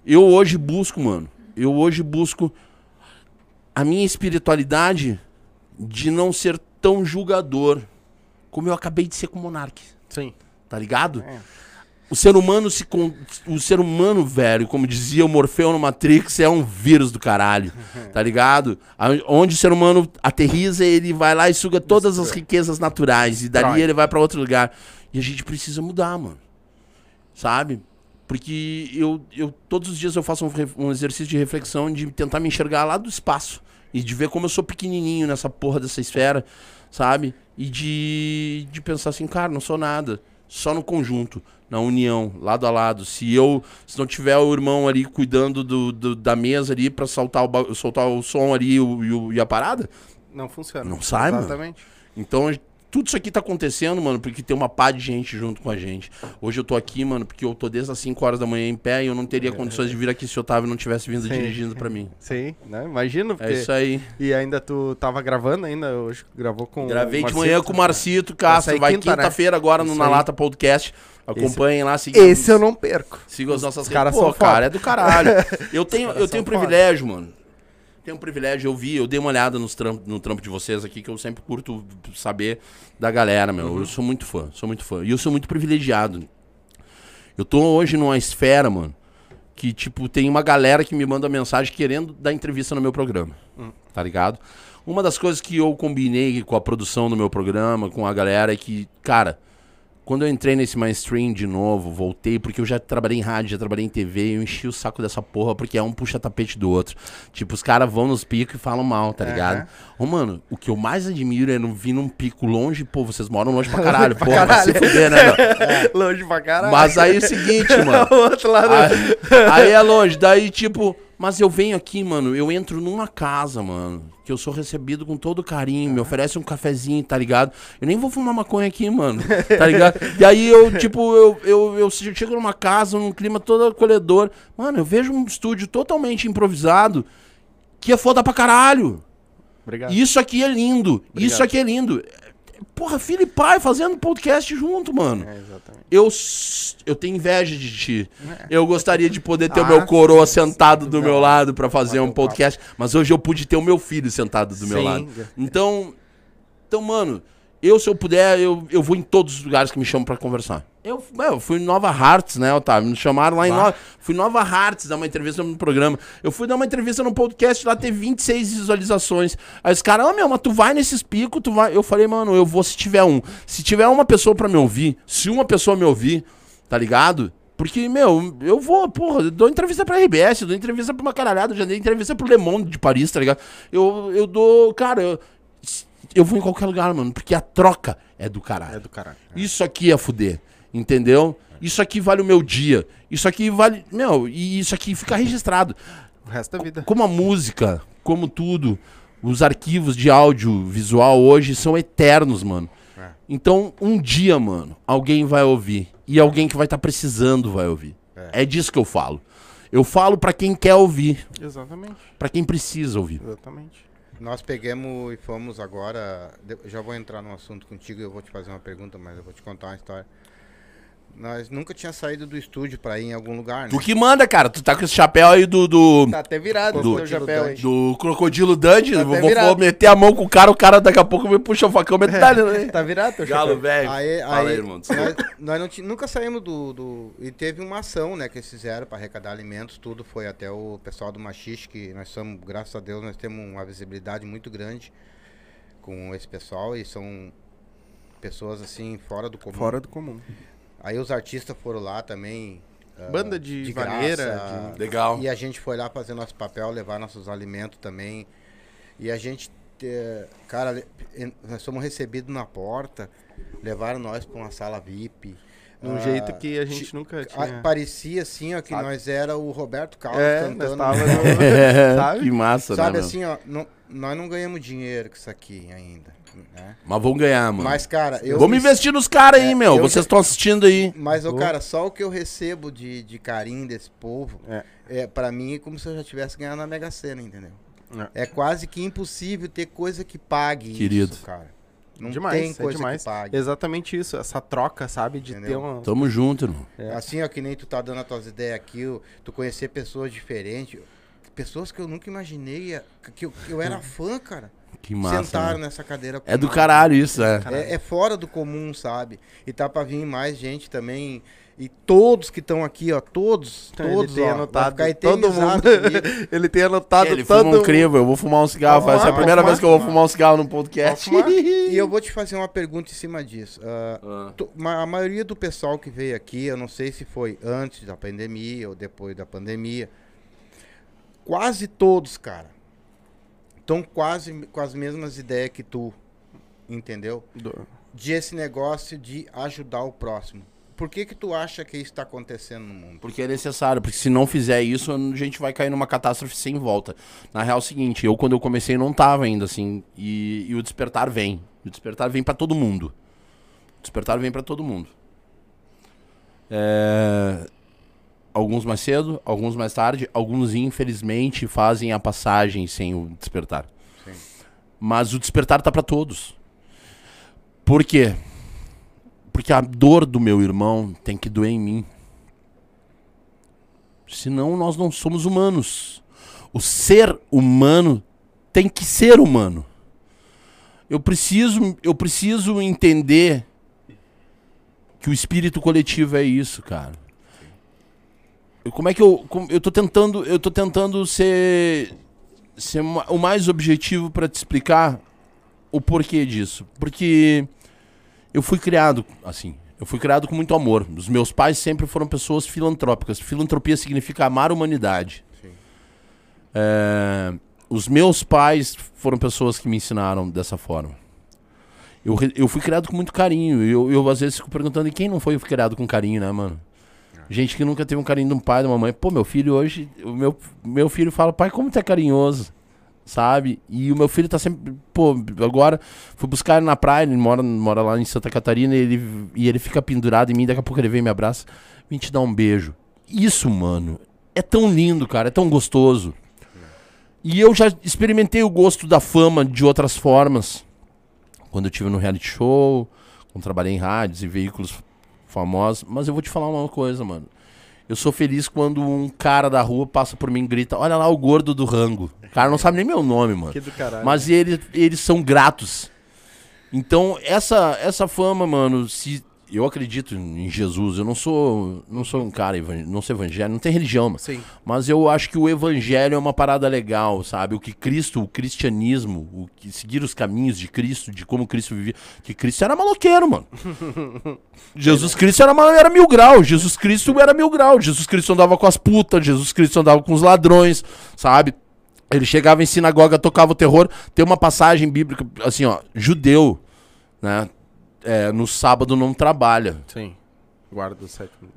eu hoje busco, mano. Eu hoje busco a minha espiritualidade de não ser tão julgador como eu acabei de ser com o Monark, Sim. tá ligado? É. O ser humano se con... o ser humano, velho, como dizia o Morfeu no Matrix, é um vírus do caralho, tá ligado? Onde o ser humano aterriza, ele vai lá e suga todas as riquezas naturais e dali ele vai pra outro lugar. E a gente precisa mudar, mano. Sabe? Porque eu, eu todos os dias eu faço um, um exercício de reflexão de tentar me enxergar lá do espaço e de ver como eu sou pequenininho nessa porra dessa esfera, sabe? E de, de pensar assim, cara, não sou nada, só no conjunto, na união, lado a lado. Se eu, se não tiver o irmão ali cuidando do, do- da mesa ali pra soltar o, soltar o som ali e, o- e o- e a parada, Não funciona. Não sai, mano. Exatamente. então, tudo isso aqui tá acontecendo, mano, porque tem uma pá de gente junto com a gente. Hoje eu tô aqui, mano, porque eu tô desde as 5 horas da manhã em pé e eu não teria condições de vir aqui se o Otávio não tivesse vindo Sim. dirigindo pra mim. Sim, né? Imagino. É isso aí. E ainda tu tava gravando ainda, hoje gravou com Gravei o de manhã com o Marcito Castro. sair Vai quinta, né? quinta-feira agora no Isso Na aí. Lata Podcast. Acompanhem lá, sigam, Esse eu não perco. sigam as nossas os caras Pô, cara, é do caralho. Eu tenho, eu tenho privilégio, mano. Tenho um privilégio, eu vi, eu dei uma olhada nos trampo, no trampo de vocês aqui, que eu sempre curto saber da galera, meu. Uhum. Eu sou muito fã, sou muito fã. E eu sou muito privilegiado. Eu tô hoje numa esfera, mano, que, tipo, tem uma galera que me manda mensagem querendo dar entrevista no meu programa. Tá ligado? Uma das coisas que eu combinei com a produção do meu programa, com a galera, é que, cara, quando eu entrei nesse mainstream de novo, voltei, porque eu já trabalhei em rádio, já trabalhei em TV, eu enchi o saco dessa porra, porque é um puxa-tapete do outro. Tipo, os caras vão nos picos e falam mal, tá ligado? Ô, mano, o que eu mais admiro é não vir num pico longe, pô, vocês moram longe pra caralho, pô, vai se fuder, né? Longe pra caralho. Mas aí é o seguinte, mano. outro lado. Aí, aí é longe, daí tipo, mas eu venho aqui, mano, eu entro numa casa, mano, que eu sou recebido com todo carinho, me oferece um cafezinho, tá ligado? Eu nem vou fumar maconha aqui, mano, tá ligado? E aí eu, tipo, eu, eu, eu chego numa casa, num clima todo acolhedor, mano, eu vejo um estúdio totalmente improvisado, que é foda pra caralho. Obrigado. Isso aqui é lindo, isso Obrigado. aqui é lindo. Porra, filho e pai fazendo podcast junto, mano. É, exatamente. Eu, eu tenho inveja de ti. Eu gostaria de poder ter o Ah, meu coroa sim, sentado do Não. meu lado pra fazer um podcast, mas hoje eu pude ter o meu filho sentado do meu Sim. lado. Então, então, mano, eu se eu puder, eu, eu vou em todos os lugares que me chamam pra conversar. Eu, eu fui em Nova Hartz, né, Otávio? Me chamaram lá em. Nova. Fui em Nova Hartz dar uma entrevista no programa. Eu fui dar uma entrevista no podcast lá, ter 26 visualizações. Aí os caras, ô meu, mas tu vai nesses picos, tu vai. Eu falei, mano, eu vou se tiver um. Se tiver uma pessoa pra me ouvir, se uma pessoa me ouvir, tá ligado? Porque, meu, eu vou, porra, eu dou entrevista pra RBS, eu dou entrevista pra uma caralhada, eu já dei entrevista pro Le Monde de Paris, tá ligado? Eu, eu dou, cara, eu, eu vou em qualquer lugar, mano, porque a troca é do caralho. É do caralho. Isso aqui é fuder, entendeu? Isso aqui vale o meu dia. Isso aqui vale. Meu, e isso aqui fica registrado. O resto da vida. Como a música, como tudo, os arquivos de áudio visual hoje são eternos, mano. É. Então, um dia, mano, alguém vai ouvir. E alguém que vai estar precisando vai ouvir. É. disso que eu falo. Eu falo pra quem quer ouvir, Exatamente. pra quem precisa ouvir. Exatamente. Nós pegamos e fomos agora. Já vou entrar num assunto contigo, eu vou te fazer uma pergunta, mas eu vou te contar uma história. Nós nunca tinha saído do estúdio pra ir em algum lugar, né? Tu que manda, cara. Tu tá com esse chapéu aí do. do... Tá até virado Do- o chapéu aí. Do Crocodilo Dundee, Tá vou, até vou- virado. vou meter a mão com o cara, o cara daqui a pouco me puxa o facão metade, né? Tá virado teu Galo, chapéu? velho. Aí, Fala aí, aí, irmão. nós, nós não ti- nunca saímos do, do- E teve uma ação, né, que eles fizeram para arrecadar alimentos, tudo. Foi até o pessoal do Machixe, que nós somos, graças a Deus, nós temos uma visibilidade muito grande com esse pessoal e são pessoas assim fora do comum. Fora do comum. Aí os artistas foram lá também. ah, Banda de vaneira, graça, de- Legal. E a gente foi lá fazer nosso papel, levar nossos alimentos também. E a gente, cara, nós fomos recebidos na porta, levaram nós para uma sala VIP. De um Ah, jeito que a gente nunca tinha. parecia assim, ó, que Sabe? nós era o Roberto Carlos É, nós cantando. tava no... Sabe? que massa, Sabe né, meu? assim, ó, não- nós não ganhamos dinheiro com isso aqui ainda. Né? Mas vamos ganhar, mano. Mas, cara, eu. Vamos me- investir nos caras aí, É, meu. eu Vocês estão assistindo aí. Mas, ô, cara, só o que eu recebo de, de carinho desse povo, É. é. para mim é como se eu já tivesse ganhado na Mega Sena, entendeu? É quase que impossível ter coisa que pague Querido. isso, cara. Não demais, tem coisa é demais. que pague. Exatamente isso, essa troca, sabe? De Entendeu? ter uma. Tamo junto, irmão. É. Assim, ó, que nem tu tá dando as tuas ideias aqui, ó, tu conhecer pessoas diferentes, pessoas que eu nunca imaginei, que eu, que eu era fã, cara. Que massa. Sentaram né? nessa cadeira É do caralho isso, é. É, é fora do comum, sabe? E tá pra vir mais gente também. E todos que estão aqui, ó, todos, Ele todos, tem ó, anotado vai ficar todo eternizado mundo. Ele tem anotado Ele todo fuma um crivo, eu vou fumar um cigarro. Pode Essa é a fumar, primeira pode vez que eu vou fumar. fumar um cigarro no podcast. Fumar. E eu vou te fazer uma pergunta em cima disso. Tu- ma- a maioria do pessoal que veio aqui, eu não sei se foi antes da pandemia ou depois da pandemia, quase todos, cara, estão quase com as mesmas ideias que tu, entendeu? Do- De esse negócio de ajudar o próximo. Por que que tu acha que isso está acontecendo no mundo? Porque é necessário, porque se não fizer isso, a gente vai cair numa catástrofe sem volta. Na real é o seguinte, eu quando eu comecei não tava ainda assim, e, e o despertar vem. O despertar vem pra todo mundo. O despertar vem pra todo mundo. É, Alguns mais cedo, alguns mais tarde, alguns infelizmente fazem a passagem sem o despertar. Sim. Mas o despertar tá pra todos. Por quê? Porque a dor do meu irmão tem que doer em mim. Senão nós não somos humanos. O ser humano tem que ser humano. Eu preciso, eu preciso entender que o espírito coletivo é isso, cara. Como é que eu. como- eu tô tentando. Eu tô tentando ser. ser o mais objetivo pra te explicar o porquê disso. Porque eu fui criado assim. Eu fui criado com muito amor. Os meus pais sempre foram pessoas filantrópicas. Filantropia significa amar a humanidade. É, os meus pais foram pessoas que me ensinaram dessa forma. Eu, eu fui criado com muito carinho. Eu, eu às vezes fico perguntando, e quem não foi criado com carinho, né, mano? Gente que nunca teve um carinho de um pai, de uma mãe. Pô, meu filho hoje, o meu, meu filho fala, pai, como tu é carinhoso, sabe? E o meu filho tá sempre, pô, agora fui buscar ele na praia, ele mora, mora lá em Santa Catarina, e ele, e ele fica pendurado em mim, daqui a pouco ele vem e me abraça, vem te dar um beijo. Isso, mano, é tão lindo, cara, é tão gostoso. E eu já experimentei o gosto da fama de outras formas. Quando eu tive no reality show, quando trabalhei em rádios e veículos famosos. Mas eu vou te falar uma coisa, mano. Eu sou feliz quando um cara da rua passa por mim e grita: Olha lá o gordo do rango. O cara não sabe nem meu nome, mano. Que do caralho. Mas eles, eles são gratos. Então, essa, essa fama, mano, se. Eu acredito em Jesus. Eu não sou, não sou um cara, não sou evangélico, não tem religião, mano. Sim. Mas eu acho que o evangelho é uma parada legal, sabe? O que Cristo, o cristianismo, o que seguir os caminhos de Cristo, de como Cristo vivia. Que Cristo era maloqueiro, mano. Jesus Cristo era, era mil grau. Jesus Cristo era mil grau. Jesus Cristo andava com as putas. Jesus Cristo andava com os ladrões, sabe? Ele chegava em sinagoga, tocava o terror. Tem uma passagem bíblica, assim, ó, judeu, né? É, no sábado não trabalha Sim. Guarda o sétimo.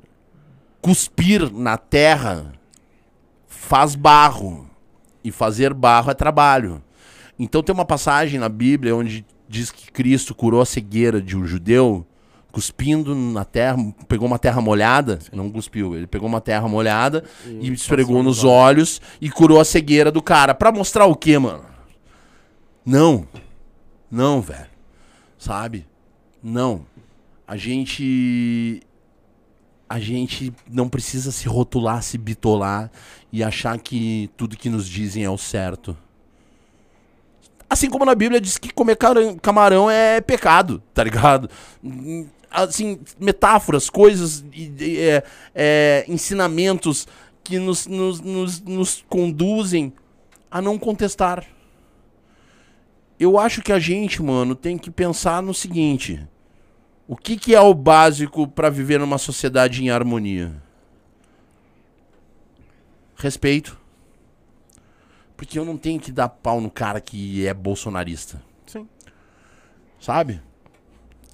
cuspir na terra faz barro. E fazer barro é trabalho. Então tem uma passagem na Bíblia onde diz que Cristo curou a cegueira de um judeu cuspindo na terra, pegou uma terra molhada, não cuspiu, ele pegou uma terra molhada e, E esfregou nos nos olhos e curou a cegueira do cara. Pra mostrar o quê, mano? Não. Não, velho. Sabe? Não. A gente a gente não precisa se rotular, se bitolar e achar que tudo que nos dizem é o certo. Assim como na Bíblia diz que comer camarão é pecado, tá ligado? Assim, metáforas, coisas, é, é, ensinamentos que nos, nos, nos, nos conduzem a não contestar. Eu acho que a gente, mano, tem que pensar no seguinte: o que, que é o básico pra viver numa sociedade em harmonia? Respeito. Porque eu não tenho que dar pau no cara que é bolsonarista, Sim. sabe?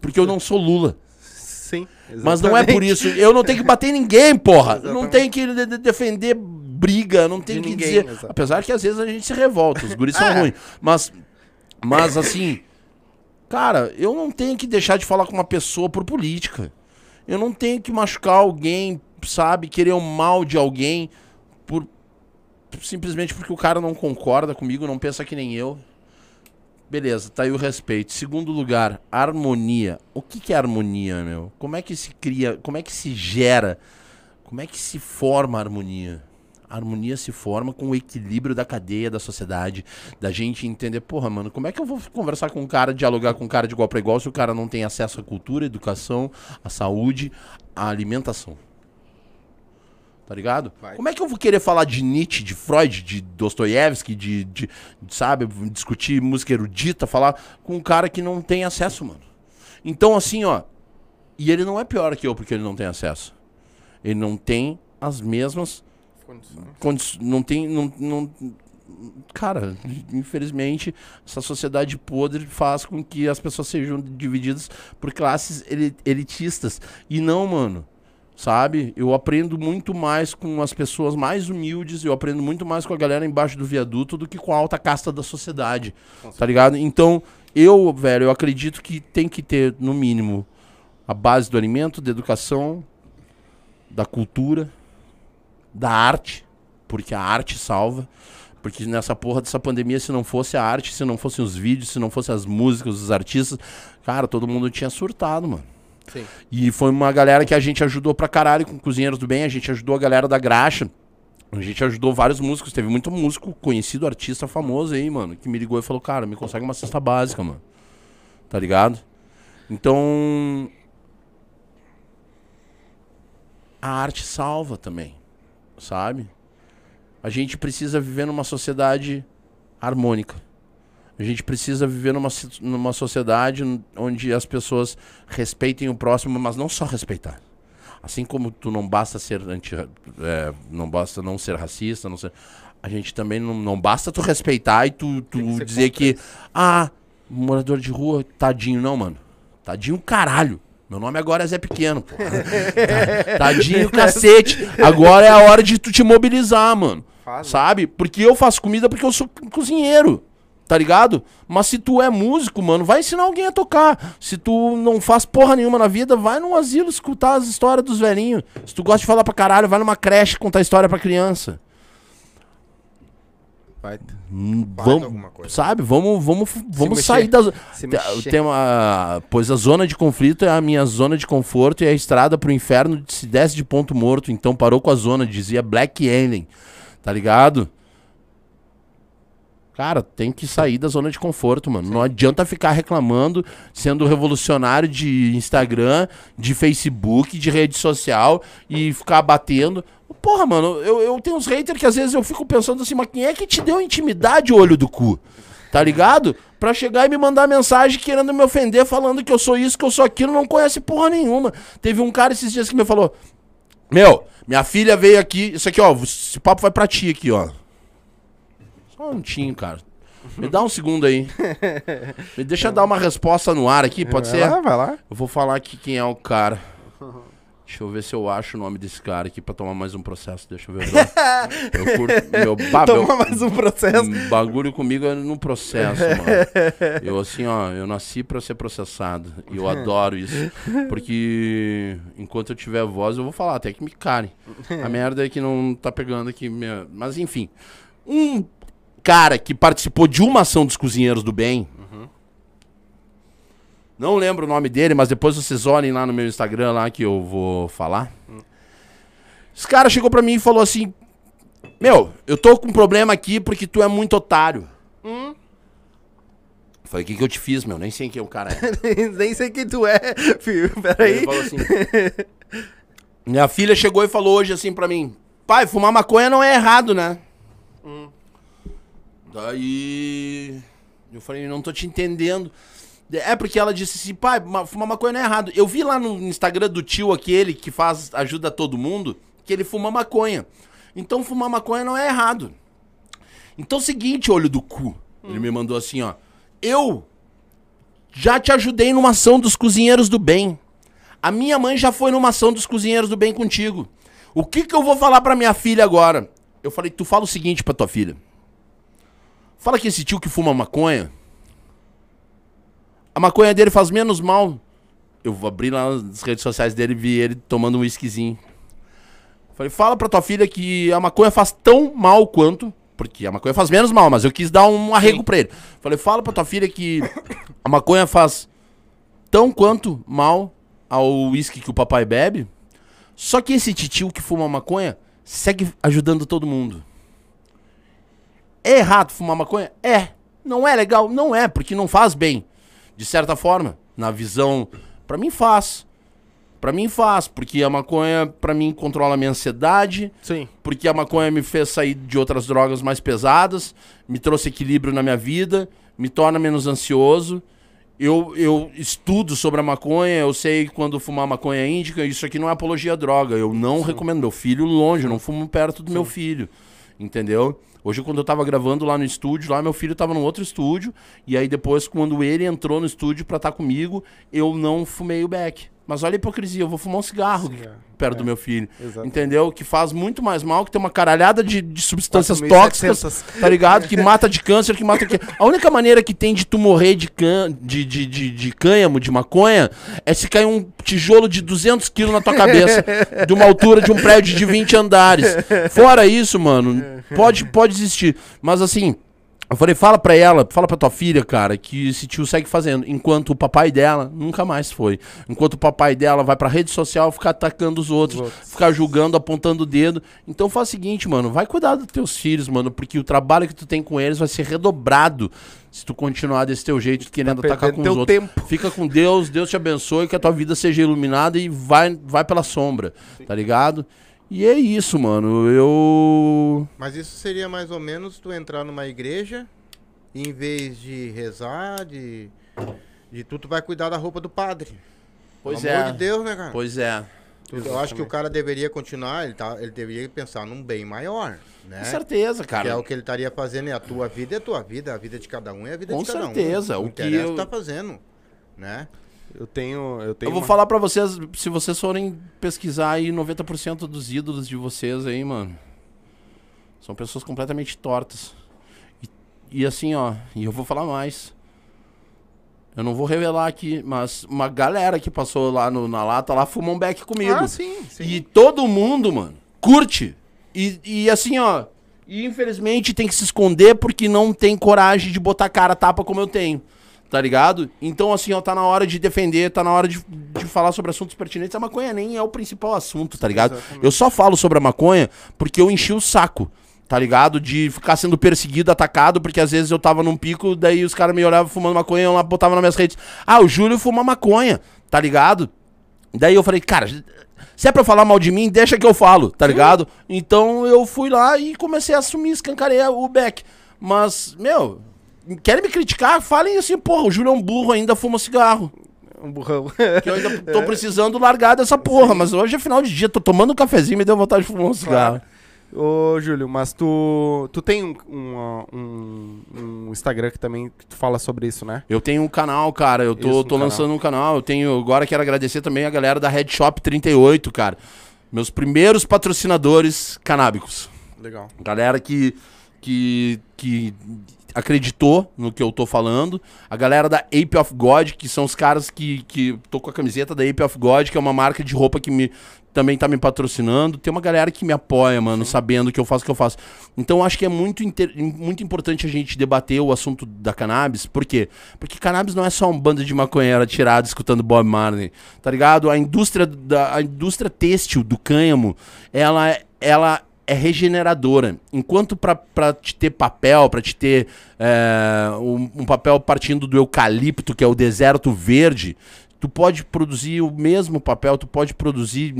Porque eu não sou Lula. Sim. Mas não é por exatamente. isso. Eu não tenho que bater ninguém, porra. Não Exatamente. tenho que de- de- defender briga, não tenho De que ninguém, dizer. exato. Apesar que às vezes a gente se revolta, os guris são É. ruins. Mas, mas assim, cara, eu não tenho que deixar de falar com uma pessoa por política. Eu não tenho que machucar alguém, sabe, querer o mal de alguém por simplesmente porque o cara não concorda comigo, não pensa que nem eu. Beleza, tá aí o respeito. Segundo lugar, harmonia. O que, que é harmonia, meu? Como é que se cria, como é que se gera, como é que se forma a harmonia? A harmonia se forma com o equilíbrio da cadeia da sociedade, da gente entender, porra, mano, como é que eu vou conversar com um cara, dialogar com um cara de igual para igual se o cara não tem acesso à cultura, à educação, à saúde, à alimentação? Tá ligado? Vai. Como é que eu vou querer falar de Nietzsche, de Freud, de Dostoiévski, de, de, de, sabe, discutir música erudita, falar com um cara que não tem acesso, mano? Então, assim, ó, e ele não é pior que eu porque ele não tem acesso. Ele não tem as mesmas Condições. condi- não tem não, não cara infelizmente essa sociedade podre faz com que as pessoas sejam divididas por classes eli- elitistas. E não mano sabe? Eu aprendo muito mais com as pessoas mais humildes eu aprendo muito mais com a galera embaixo do viaduto do que com a alta casta da sociedade tá ligado? então eu velho eu acredito que tem que ter no mínimo a base do alimento da educação da cultura da arte, porque a arte salva. Porque nessa porra dessa pandemia, se não fosse a arte, se não fossem os vídeos, se não fossem as músicas, os artistas, cara, todo mundo tinha surtado, mano. Sim. E foi uma galera que a gente ajudou pra caralho com Cozinheiros do Bem, a gente ajudou a galera da Graxa. A gente ajudou vários músicos, teve muito músico conhecido, artista famoso aí, mano, que me ligou e falou, cara, me consegue uma cesta básica, mano. Tá ligado? Então. A arte salva também. Sabe? A gente precisa viver numa sociedade harmônica. A gente precisa viver numa, numa sociedade onde as pessoas respeitem o próximo, mas não só respeitar. Assim como tu não basta ser anti, é, não basta não ser racista, não ser, a gente também não, não basta tu respeitar e tu, tu que dizer que ah, morador de rua, tadinho não, mano. Tadinho caralho. Meu nome agora é Zé Pequeno, porra. Tá- Tadinho cacete. Agora é a hora de tu te mobilizar, mano. Faz, Sabe? Porque eu faço comida porque eu sou cozinheiro. Tá ligado? Mas se tu é músico, mano, vai ensinar alguém a tocar. Se tu não faz porra nenhuma na vida, vai num asilo escutar as histórias dos velhinhos. Se tu gosta de falar pra caralho, vai numa creche contar história pra criança. Hum, alguma Vamos, coisa. sabe? Vamos, vamos, vamos sair Te- mexer. Tem uma, pois a zona de conflito é a minha zona de conforto e a estrada pro inferno se desce de ponto morto. Então parou com a zona, dizia Black Alien. Tá ligado? Cara, tem que sair da zona de conforto, mano. Não adianta ficar reclamando, sendo revolucionário de Instagram, de Facebook, de rede social e ficar batendo. Porra, mano, eu, eu tenho uns haters que às vezes eu fico pensando assim, mas quem é que te deu intimidade, olho do cu? Tá ligado? Pra chegar e me mandar mensagem querendo me ofender, falando que eu sou isso, que eu sou aquilo, não conhece porra nenhuma. Teve um cara esses dias que me falou: Meu, minha filha veio aqui. Isso aqui, ó, esse papo vai pra ti aqui, ó. Só um minutinho, cara. Me dá um segundo aí. Me deixa dar uma resposta no ar aqui, pode vai ser? Lá, vai lá. Eu vou falar aqui quem é o cara. Deixa eu ver se eu acho o nome desse cara aqui pra tomar mais um processo. Deixa eu ver. Eu, curto. Meu, ba- meu- Toma mais um processo. bagulho comigo é no processo, mano. Eu assim, ó, eu nasci pra ser processado. E eu adoro isso. Porque enquanto eu tiver voz, eu vou falar, até que me carem. A merda é que não tá pegando aqui. Minha... Mas enfim. Um cara que participou de uma ação dos cozinheiros do bem. Não lembro o nome dele, mas depois vocês olhem lá no meu Instagram lá que eu vou falar. Esse cara chegou pra mim e falou assim: Meu, eu tô com um problema aqui porque tu é muito otário. Falei, o que, que eu te fiz, meu? Nem sei quem o cara é. Nem sei quem tu é, filho. Ele Peraí. falou assim. Minha filha chegou e falou hoje assim pra mim: Pai, fumar maconha não é errado, né? Daí. Eu falei, não tô te entendendo. É porque ela disse assim, pai, ma- fumar maconha não é errado. Eu vi lá no Instagram do tio aquele que faz, ajuda todo mundo, que ele fuma maconha. Então fumar maconha não é errado. Então seguinte, olho do cu. Ele me mandou assim, ó. Eu já te ajudei numa ação dos cozinheiros do bem. A minha mãe já foi numa ação dos cozinheiros do bem contigo. O que que eu vou falar pra minha filha agora? Eu falei, tu fala o seguinte pra tua filha. Fala que esse tio que fuma maconha, a maconha dele faz menos mal. Eu vou abrir lá nas redes sociais dele e vi ele tomando um whiskyzinho. Falei, fala pra tua filha que a maconha faz tão mal quanto. Porque a maconha faz menos mal, mas eu quis dar um arrego pra ele. Falei, fala pra tua filha que a maconha faz tão quanto mal ao uísque que o papai bebe. Só que esse titio que fuma maconha segue ajudando todo mundo. É errado fumar maconha? É. Não é legal? Não é, porque não faz bem. De certa forma, na visão, pra mim faz. Pra mim faz, porque a maconha pra mim controla a minha ansiedade, Sim. porque a maconha me fez sair de outras drogas mais pesadas, me trouxe equilíbrio na minha vida, me torna menos ansioso. Eu, eu estudo sobre a maconha, eu sei quando fumar maconha índica, isso aqui não é apologia à droga. Eu não recomendo. Meu filho longe, eu não fumo perto do meu filho. Entendeu? Hoje, quando eu tava gravando lá no estúdio, lá meu filho tava num outro estúdio, e aí depois, quando ele entrou no estúdio pra estar comigo, eu não fumei o beck. Mas olha a hipocrisia, eu vou fumar um cigarro Cigarro, perto é. do meu filho. Exatamente. Entendeu? Que faz muito mais mal, que tem uma caralhada de, de substâncias 4.700. tóxicas, tá ligado? Que mata de câncer, que mata. Que... A única maneira que tem de tu morrer de, can... de, de, de, de cânhamo, de maconha, é se cair um tijolo de 200 quilos na tua cabeça, de uma altura de um prédio de 20 andares. Fora isso, mano, pode, pode existir. Mas assim. Eu falei, fala pra ela, fala pra tua filha, cara, que esse tio segue fazendo. Enquanto o papai dela nunca mais foi. Enquanto o papai dela vai pra rede social ficar atacando os outros, Os outros. ficar julgando, apontando o dedo. Então faz o seguinte, mano, vai cuidar dos teus filhos, mano, porque o trabalho que tu tem com eles vai ser redobrado se tu continuar desse teu jeito, querendo atacar perdendo com os outros. tempo. Fica com Deus, Deus te abençoe, que a tua vida seja iluminada e vai, vai pela sombra, tá ligado? E é isso, mano. Eu. Mas isso seria mais ou menos tu entrar numa igreja e em vez de rezar, de, de tu, tu vai cuidar da roupa do padre. Pois Pelo é. amor de Deus, né, cara? Pois é. Tu- Eu acho que o cara deveria continuar, ele, tá, ele deveria pensar num bem maior, né? Com certeza, Que cara. é o que ele estaria fazendo, é a tua vida é a tua vida, a vida de cada um é a vida Com de cada certeza, um. o O que que eu- tá fazendo, né? Eu tenho. Eu, tenho Eu vou uma- falar pra vocês, se vocês forem pesquisar aí, 90% dos ídolos de vocês aí, mano, são pessoas completamente tortas. E, e assim, ó, e eu vou falar mais. Eu não vou revelar aqui, mas uma galera que passou lá no- na lata lá fumou um beck comigo. Ah, sim, sim. E todo mundo, mano, curte. E, e assim, ó, e infelizmente tem que se esconder porque não tem coragem de botar cara a tapa como eu tenho. Tá ligado? Então, assim, ó, tá na hora de defender, tá na hora de, de falar sobre assuntos pertinentes. A maconha nem é o principal assunto, tá ligado? Eu só falo sobre a maconha porque eu enchi o saco, tá ligado? De ficar sendo perseguido, atacado, porque às vezes eu tava num pico, daí os caras me olhavam fumando maconha, eu lá botava nas minhas redes. Ah, o Júlio fuma maconha, tá ligado? Daí eu falei, cara, se é pra falar mal de mim, deixa que eu falo, tá ligado? Então eu fui lá e comecei a assumir, escancarei o Beck. Mas, meu, querem me criticar? Falem assim, porra, o Júlio é um burro, ainda fuma cigarro. Um burrão. Que eu ainda tô precisando largar dessa porra. Mas hoje é final de dia, tô tomando um cafezinho e me deu vontade de fumar um cigarro. Ô, Júlio, mas tu, tu tem um, um, um- Instagram que também tu fala sobre isso, né? Eu tenho um canal, cara. Eu tô, Isso, um tô canal. lançando um canal. Eu tenho. Agora quero agradecer também a galera da Red Shop 38, cara. Meus primeiros patrocinadores canábicos. Legal. Galera que, que, que acreditou no que eu tô falando. A galera da Ape of God, que são os caras que, que tô com a camiseta da Ape of God, que é uma marca de roupa que me também tá me patrocinando. Tem uma galera que me apoia, mano, sabendo que eu faço o que eu faço. Então acho que é muito, inter- muito importante a gente debater o assunto da cannabis. Por quê? Porque cannabis não é só um bando de maconheiro tirado escutando Bob Marley, tá ligado? A indústria, da, a indústria têxtil do cânhamo, ela, é- ela é regeneradora. Enquanto para te ter papel, para te ter é, um, um papel partindo do eucalipto, que é o deserto verde, tu pode produzir o mesmo papel, tu pode produzir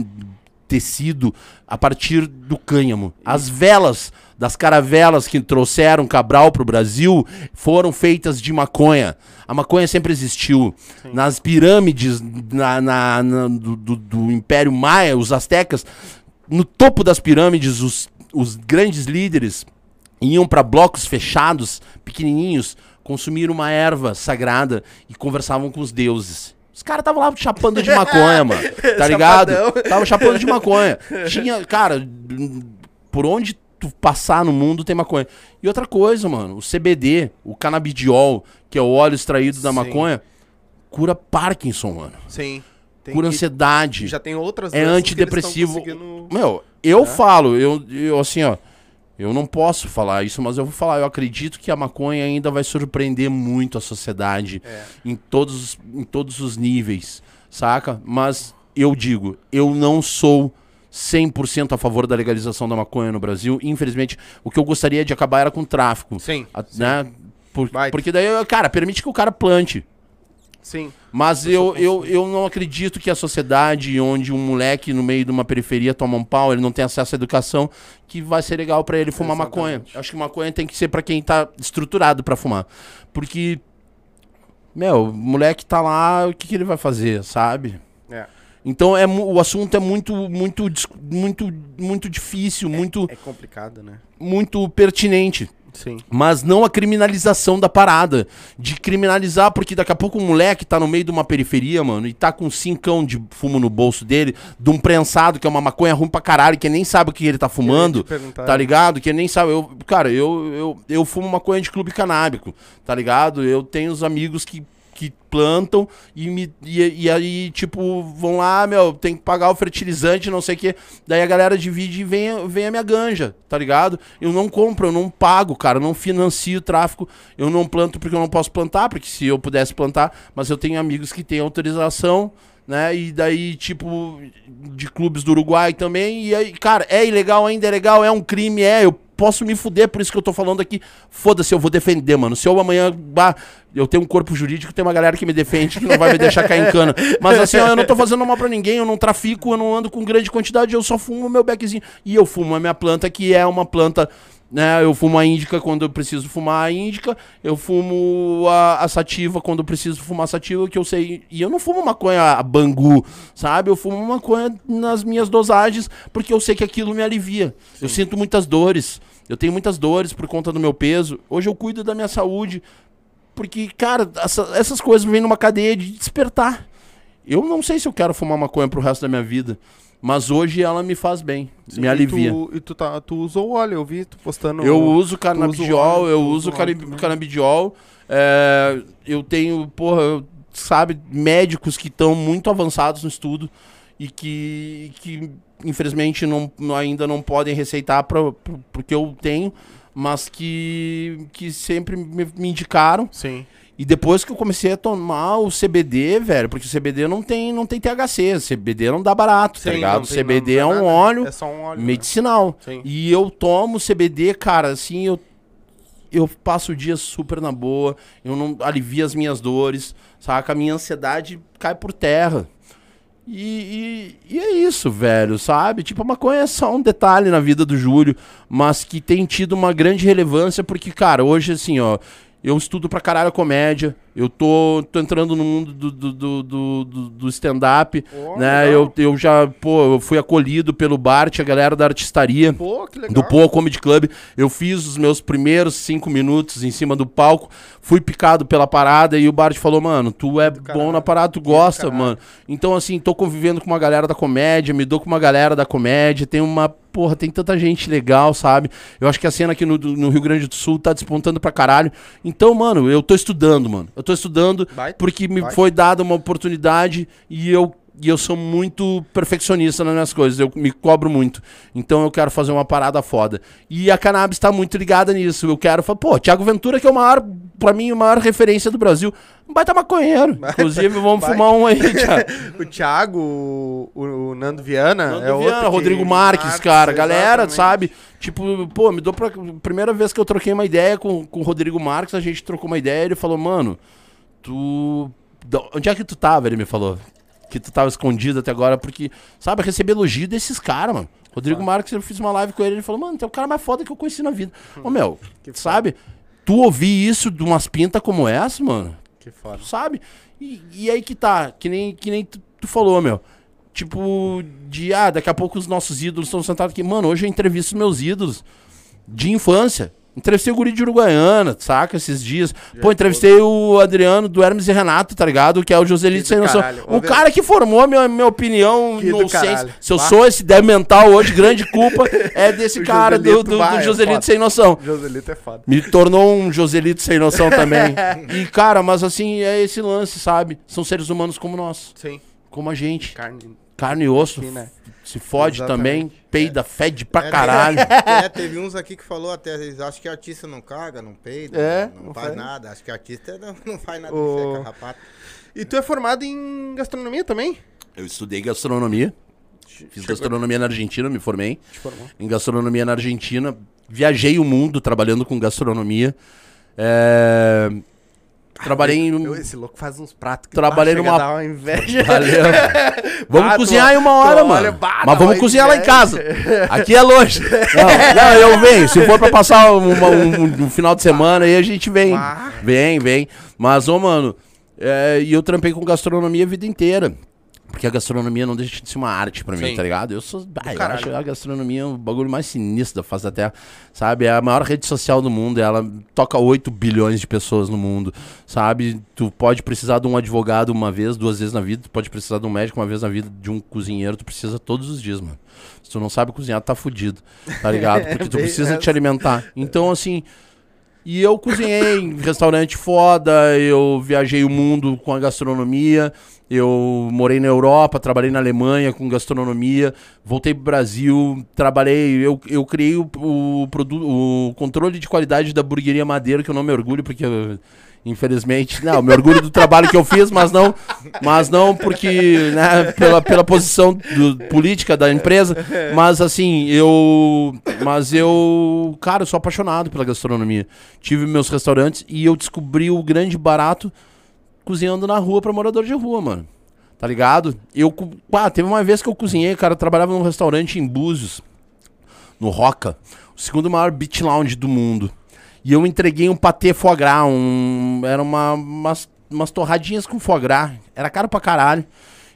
tecido a partir do cânhamo. As velas das caravelas que trouxeram Cabral para o Brasil foram feitas de maconha. A maconha sempre existiu. Nas pirâmides na, na- na- do, do- do Império Maia, os astecas, no topo das pirâmides, os, os grandes líderes iam para blocos fechados, pequenininhos, consumir uma erva sagrada e conversavam com os deuses. Os caras estavam lá chapando de maconha, mano. Tá ligado? Tava chapando de maconha. Tinha, cara, por onde tu passar no mundo tem maconha. E outra coisa, mano, o CBD, o canabidiol, que é o óleo extraído da Sim. maconha, cura Parkinson, mano. Sim. Tem cura que- ansiedade. Já tem outras é antidepressivo. Meu, eu falo, eu, eu assim, ó. Eu não posso falar isso, mas eu vou falar. Eu acredito que a maconha ainda vai surpreender muito a sociedade É. em, todos, em todos os níveis, saca? Mas eu digo, eu não sou 100% a favor da legalização da maconha no Brasil. Infelizmente, o que eu gostaria de acabar era com o tráfico. Sim, a- né? Por- Vai. porque daí, cara, permite que o cara plante. Sim. Mas eu, eu, eu não acredito que a sociedade onde um moleque no meio de uma periferia toma um pau, ele não tem acesso à educação, que vai ser legal pra ele fumar maconha. Exatamente. Acho que maconha tem que ser pra quem tá estruturado pra fumar. Porque, meu, o moleque tá lá, o que, que ele vai fazer, sabe? É. Então é, o assunto é muito, muito, muito, muito difícil, muito, É complicado, né? muito pertinente. Sim. Mas não a criminalização da parada. De criminalizar, porque daqui a pouco um moleque tá no meio de uma periferia, mano, e tá com um cincão de fumo no bolso dele, de um prensado, que é uma maconha ruim pra caralho, que nem sabe o que ele tá fumando. Tá ligado? Que nem sabe. Eu, cara, eu, eu, eu fumo maconha de clube canábico, tá ligado? Eu tenho os amigos que, que plantam e, me, e, e aí, tipo, vão lá, meu, tem que pagar o fertilizante, não sei o quê. Daí a galera divide e vem, vem a minha ganja, tá ligado? Eu não compro, eu não pago, cara, eu não financio o tráfico, eu não planto porque eu não posso plantar, porque se eu pudesse plantar, mas eu tenho amigos que têm autorização, né? E daí, tipo, de clubes do Uruguai também. E aí, cara, é ilegal ainda, é legal, é um crime, é. Eu posso me fuder, por isso que eu tô falando aqui. Foda-se, eu vou defender, mano. Se eu amanhã. Bah, eu tenho um corpo jurídico, tem uma galera que me defende, que não vai me deixar cair em cana. Mas assim, ó, eu não tô fazendo mal pra ninguém, eu não trafico, eu não ando com grande quantidade, eu só fumo meu beckzinho. E eu fumo a minha planta, que é uma planta né? Eu fumo a índica quando eu preciso fumar a índica, eu fumo a, a sativa quando eu preciso fumar a sativa, que eu sei. E eu não fumo maconha a bangu, sabe? Eu fumo maconha nas minhas dosagens, porque eu sei que aquilo me alivia. Sim. Eu sinto muitas dores. Eu tenho muitas dores por conta do meu peso. Hoje eu cuido da minha saúde. Porque, cara, essa, essas coisas vêm numa cadeia de despertar. Eu não sei se eu quero fumar maconha pro resto da minha vida. Mas hoje ela me faz bem, Sim, me alivia. E, tu, e tu, tá, tu usou óleo, eu vi tu postando. Eu uso canabidiol, usa eu uso canabidiol. É, eu tenho, porra, eu, sabe, médicos que estão muito avançados no estudo e que, que infelizmente não, ainda não podem receitar pra, pra, porque eu tenho, mas que, que sempre me, me indicaram. Sim. E depois que eu comecei a tomar o CBD, velho, porque o CBD não tem, não tem THC, o CBD não dá barato, tá Sim, tá ligado? O CBD é um óleo, é um óleo né? medicinal. Né? E eu tomo CBD, cara, assim, eu eu passo o dia super na boa, eu não alivio as minhas dores, saca? A minha ansiedade cai por terra. E, e, e, é isso, velho, sabe? Tipo, a maconha é só um detalhe na vida do Júlio, mas que tem tido uma grande relevância, porque, cara, hoje, assim, ó, eu estudo pra caralho comédia. Eu tô, tô entrando no mundo do, do, do, do, do stand-up. né? Eu, eu já, pô, eu fui acolhido pelo Bart, a galera da artistaria. Pô. Do Pô Comedy Club. Eu fiz os meus primeiros cinco minutos em cima do palco. Fui picado pela parada e o Bart falou, mano, tu é bom na parada, tu gosta, mano. Então, assim, tô convivendo com uma galera da comédia, me dou com uma galera da comédia. Tem uma porra, tem tanta gente legal, sabe? Eu acho que a cena aqui no, no Rio Grande do Sul tá despontando pra caralho. Então, mano, eu tô estudando, mano. Eu tô estudando vai, porque me vai. foi dada uma oportunidade e eu e eu sou muito perfeccionista nas minhas coisas, eu me cobro muito. Então eu quero fazer uma parada foda. E a cannabis tá muito ligada nisso. Eu quero falar, pô, Thiago Ventura, que é o maior, pra mim, a maior referência do Brasil. Baita maconheiro. Inclusive, vamos baita. fumar um aí, Thiago. o Thiago, o, o, Nando Viana. Nando é Viana, Rodrigo que... Marques, Marques, cara. Galera, exatamente. sabe? Tipo, pô, me dou pra. Primeira vez que eu troquei uma ideia com, com o Rodrigo Marques, a gente trocou uma ideia, ele falou, mano, tu. Onde é que tu tava? Ele me falou que tu tava escondido até agora, porque, sabe, receber elogio desses caras, mano. Rodrigo ah. Marques, eu fiz uma live com ele, ele falou, mano, tu é o cara mais foda que eu conheci na vida. Ô, meu, que sabe, foda. tu ouvir isso de umas pintas como essa, mano, que foda. sabe? E, e aí que tá, que nem, que nem tu, tu falou, meu. Tipo, de, ah, daqui a pouco os nossos ídolos estão sentados aqui. Mano, hoje eu entrevisto meus ídolos de infância. Entrevistei o guri de Uruguaiana, saca? Esses dias. Já Pô, entrevistei o Adriano do Hermes e Renato, tá ligado? Que é o Joselito sem noção. O cara que formou a minha, minha opinião, que se eu sou esse débil mental hoje, grande culpa é desse cara Joselito, do, do, do Joselito é sem noção. Joselito é foda. Me tornou um Joselito sem noção também. e, cara, mas assim, é esse lance, sabe? São seres humanos como nós. Sim. Como a gente. Carne. Carne e osso. Aqui, né? Se fode Exatamente. também, peida, é. fede pra é, caralho. É, teve uns aqui que falou até, eles acham que artista não caga, não peida, é, não, não faz, nada. Acho que artista não, não faz nada o... de E tu é formado em gastronomia também? Eu estudei gastronomia. Fiz Chegou. gastronomia na Argentina, me formei. Em gastronomia na Argentina. Viajei o mundo trabalhando com gastronomia. É... Trabalhei em. Esse louco faz uns pratos que Trabalhei numa. Dá uma inveja. Valeu. vamos bato, cozinhar em uma hora, mano. Bato, Mas vamos cozinhar lá em casa. Aqui é longe. Não, não, eu venho. Se for pra passar uma, um, um, final de semana, aí a gente vem. Vem, vem. Mas, ô, mano, é, e eu trampei com gastronomia a vida inteira. Porque a gastronomia não deixa de ser uma arte pra mim, Sim. tá ligado? Eu sou. Ah, eu acho a gastronomia o bagulho mais sinistro da face da Terra. Sabe? É a maior rede social do mundo. Ela toca 8 bilhões de pessoas no mundo. Sabe? Tu pode precisar de um advogado uma vez, duas vezes na vida. Tu pode precisar de um médico uma vez na vida, de um cozinheiro. Tu precisa todos os dias, mano. Se tu não sabe cozinhar, tu tá fudido. Tá ligado? Porque tu precisa te alimentar. Então, assim. E eu cozinhei em restaurante foda, eu viajei o mundo com a gastronomia. Eu morei na Europa, trabalhei na Alemanha com gastronomia, voltei pro Brasil, trabalhei, eu, eu criei o, o, o controle de qualidade da Burgueria Madeira, que eu não me orgulho, porque Infelizmente, não, me orgulho do trabalho que eu fiz, mas não, mas não porque, né, pela, pela posição do- política da empresa, mas assim, eu, mas eu, cara, eu sou apaixonado pela gastronomia. Tive meus restaurantes e eu descobri o grande barato cozinhando na rua pra morador de rua, mano. Tá ligado? Eu, ah, teve uma vez que eu cozinhei, cara, eu trabalhava num restaurante em Búzios, no Roca, o segundo maior beach lounge do mundo. E eu entreguei um patê foie gras, um, era uma, umas, umas torradinhas com foie gras. Era caro pra caralho.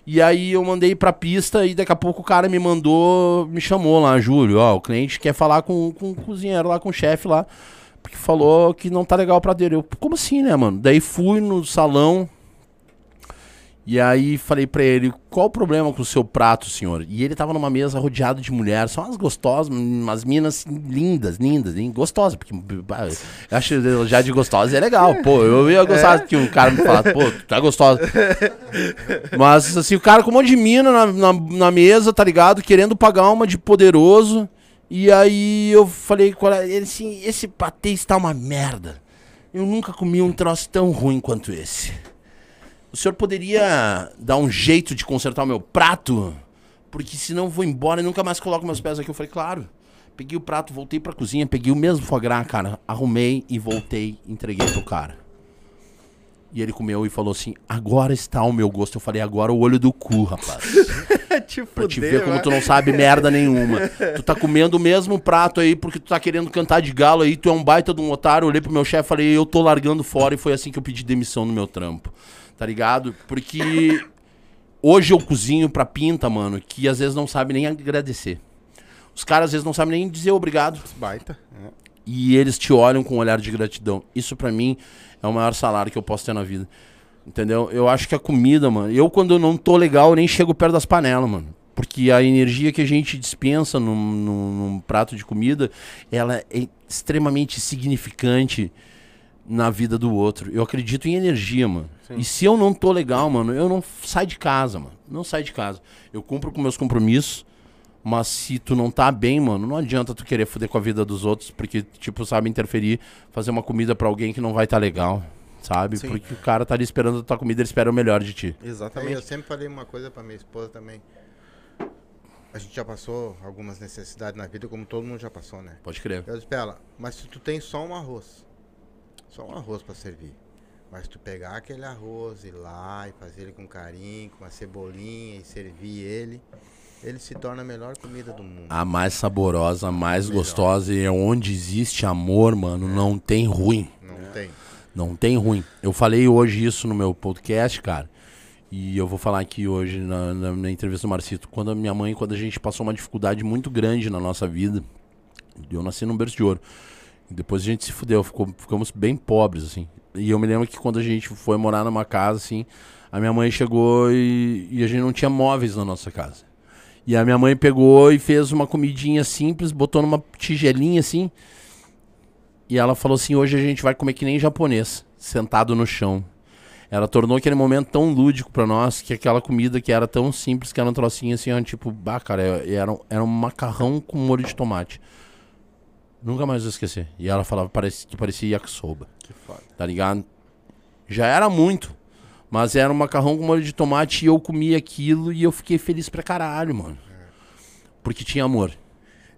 E aí eu mandei pra pista e daqui a pouco o cara me mandou, me chamou lá, Júlio, ó, o cliente quer falar com, com o cozinheiro lá, com o chefe lá, porque falou que não tá legal o prato dele. Eu, como assim, né, mano? Daí fui no salão, e aí falei pra ele, qual o problema com o seu prato, senhor? E ele tava numa mesa rodeado de mulheres, só umas gostosas, umas minas lindas, lindas, lin- gostosas, porque eu acho já de gostosa é legal, pô, eu ia gostar que um cara me falasse, pô, tu tá gostosa. Mas assim, o cara com um monte de mina na, na, na mesa, tá ligado? Querendo pagar uma de poderoso. E aí eu falei com ela, ele assim, esse patê está uma merda. Eu nunca comi um troço tão ruim quanto esse. O senhor poderia dar um jeito de consertar o meu prato? Porque senão eu vou embora e nunca mais coloco meus pés aqui. Eu falei, claro. Peguei o prato, voltei pra cozinha, peguei o mesmo foie gras, cara. Arrumei e voltei, entreguei pro cara. E ele comeu e falou assim: agora está o meu gosto. Eu falei, agora o olho do cu, rapaz. te Pra te fuder, ver como vai. tu não sabe merda nenhuma. Tu tá comendo o mesmo prato aí porque tu tá querendo cantar de galo aí, tu é um baita de um otário. Eu olhei pro meu chefe e falei, eu tô largando fora e foi assim que eu pedi demissão no meu trampo. Tá ligado? Porque hoje eu cozinho pra pinta, mano, que às vezes não sabe nem agradecer. Os caras às vezes não sabem nem dizer obrigado. Baita. é. E eles te olham com um olhar de gratidão. Isso pra mim é o maior salário que eu posso ter na vida. Entendeu? Eu acho que a comida, mano. Eu, quando eu não tô legal, nem chego perto das panelas, mano. Porque a energia que a gente dispensa num, num- num prato de comida, ela é extremamente significante na vida do outro. Eu acredito em energia, mano. E se eu não tô legal, mano, eu não saio de casa, mano. Não saio de casa. Eu cumpro com meus compromissos. Mas se tu não tá bem, mano, não adianta tu querer foder com a vida dos outros, porque, tipo, sabe, interferir, fazer uma comida pra alguém que não vai tá legal, sabe? Sim. Porque o cara tá ali esperando a tua comida, ele espera o melhor de ti. Aí eu Exatamente. sempre falei uma coisa pra minha esposa também. A gente já passou algumas necessidades na vida, como todo mundo já passou, né? Pode crer. Eu disse pra ela, mas se tu tem só um arroz, só um arroz pra servir, mas tu pegar aquele arroz, ir lá e fazer ele com carinho, com uma cebolinha e servir ele, ele se torna a melhor comida do mundo. A mais saborosa, a mais gostosa, e é onde existe amor, mano, não tem ruim. Não tem. Ruim. Eu falei hoje isso no meu podcast, cara. E eu vou falar aqui hoje na, na, na entrevista do Marcito. Quando a minha mãe, quando a gente passou uma dificuldade muito grande na nossa vida, eu nasci num berço de ouro. Depois a gente se fudeu, ficou, ficamos bem pobres, assim. E eu me lembro que quando a gente foi morar numa casa, assim, a minha mãe chegou e, e a gente não tinha móveis na nossa casa. E a minha mãe pegou e fez uma comidinha simples, botou numa tigelinha assim. E ela falou assim: hoje a gente vai comer que nem japonês, sentado no chão. Ela tornou aquele momento tão lúdico pra nós que aquela comida que era tão simples, que era um trocinho assim, ó, tipo, bah, cara, é- era, um- era um macarrão com molho de tomate. Nunca mais vou esquecer. E ela falava parece, que parecia yakisoba, Que foda. tá ligado? Já era muito. Mas era um macarrão com molho de tomate e eu comi aquilo e eu fiquei feliz pra caralho, mano. Porque tinha amor.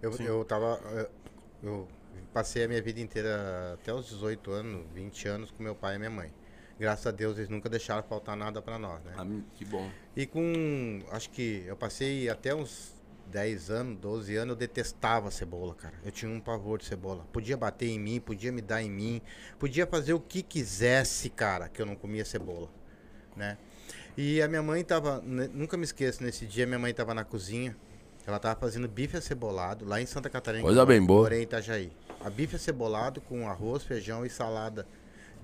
Eu, eu tava. eh, Eu passei a minha vida inteira, até os 18 anos, 20 anos, com meu pai e minha mãe. Graças a Deus eles nunca deixaram faltar nada pra nós, né? que bom. E com. Acho que eu passei até uns 10 anos, 12 anos, eu detestava cebola, cara. Eu tinha um pavor de cebola. Podia bater em mim, podia me dar em mim, podia fazer o que quisesse, cara, que eu não comia cebola, né? E a minha mãe tava. Nunca me esqueço, nesse dia minha mãe tava na cozinha. Ela tava fazendo bife acebolado lá em Santa Catarina. Coisa bem boa. Em Itajaí. A bife acebolado com arroz, feijão e salada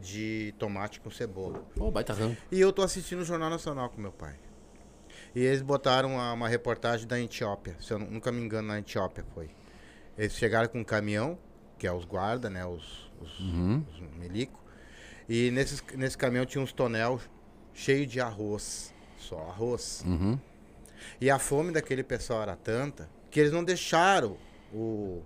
de tomate com cebola. Pô, baita ramo. E eu tô assistindo o Jornal Nacional com meu pai. E eles botaram uma, uma reportagem da Etiópia, se eu nu- nunca me engano, na Etiópia foi. Eles chegaram com um caminhão, que é os guarda, né, os, os, Uhum. os milico. E nesses, nesse caminhão tinha uns tonel cheio de arroz, só arroz. Uhum. E a fome daquele pessoal era tanta que eles não deixaram o,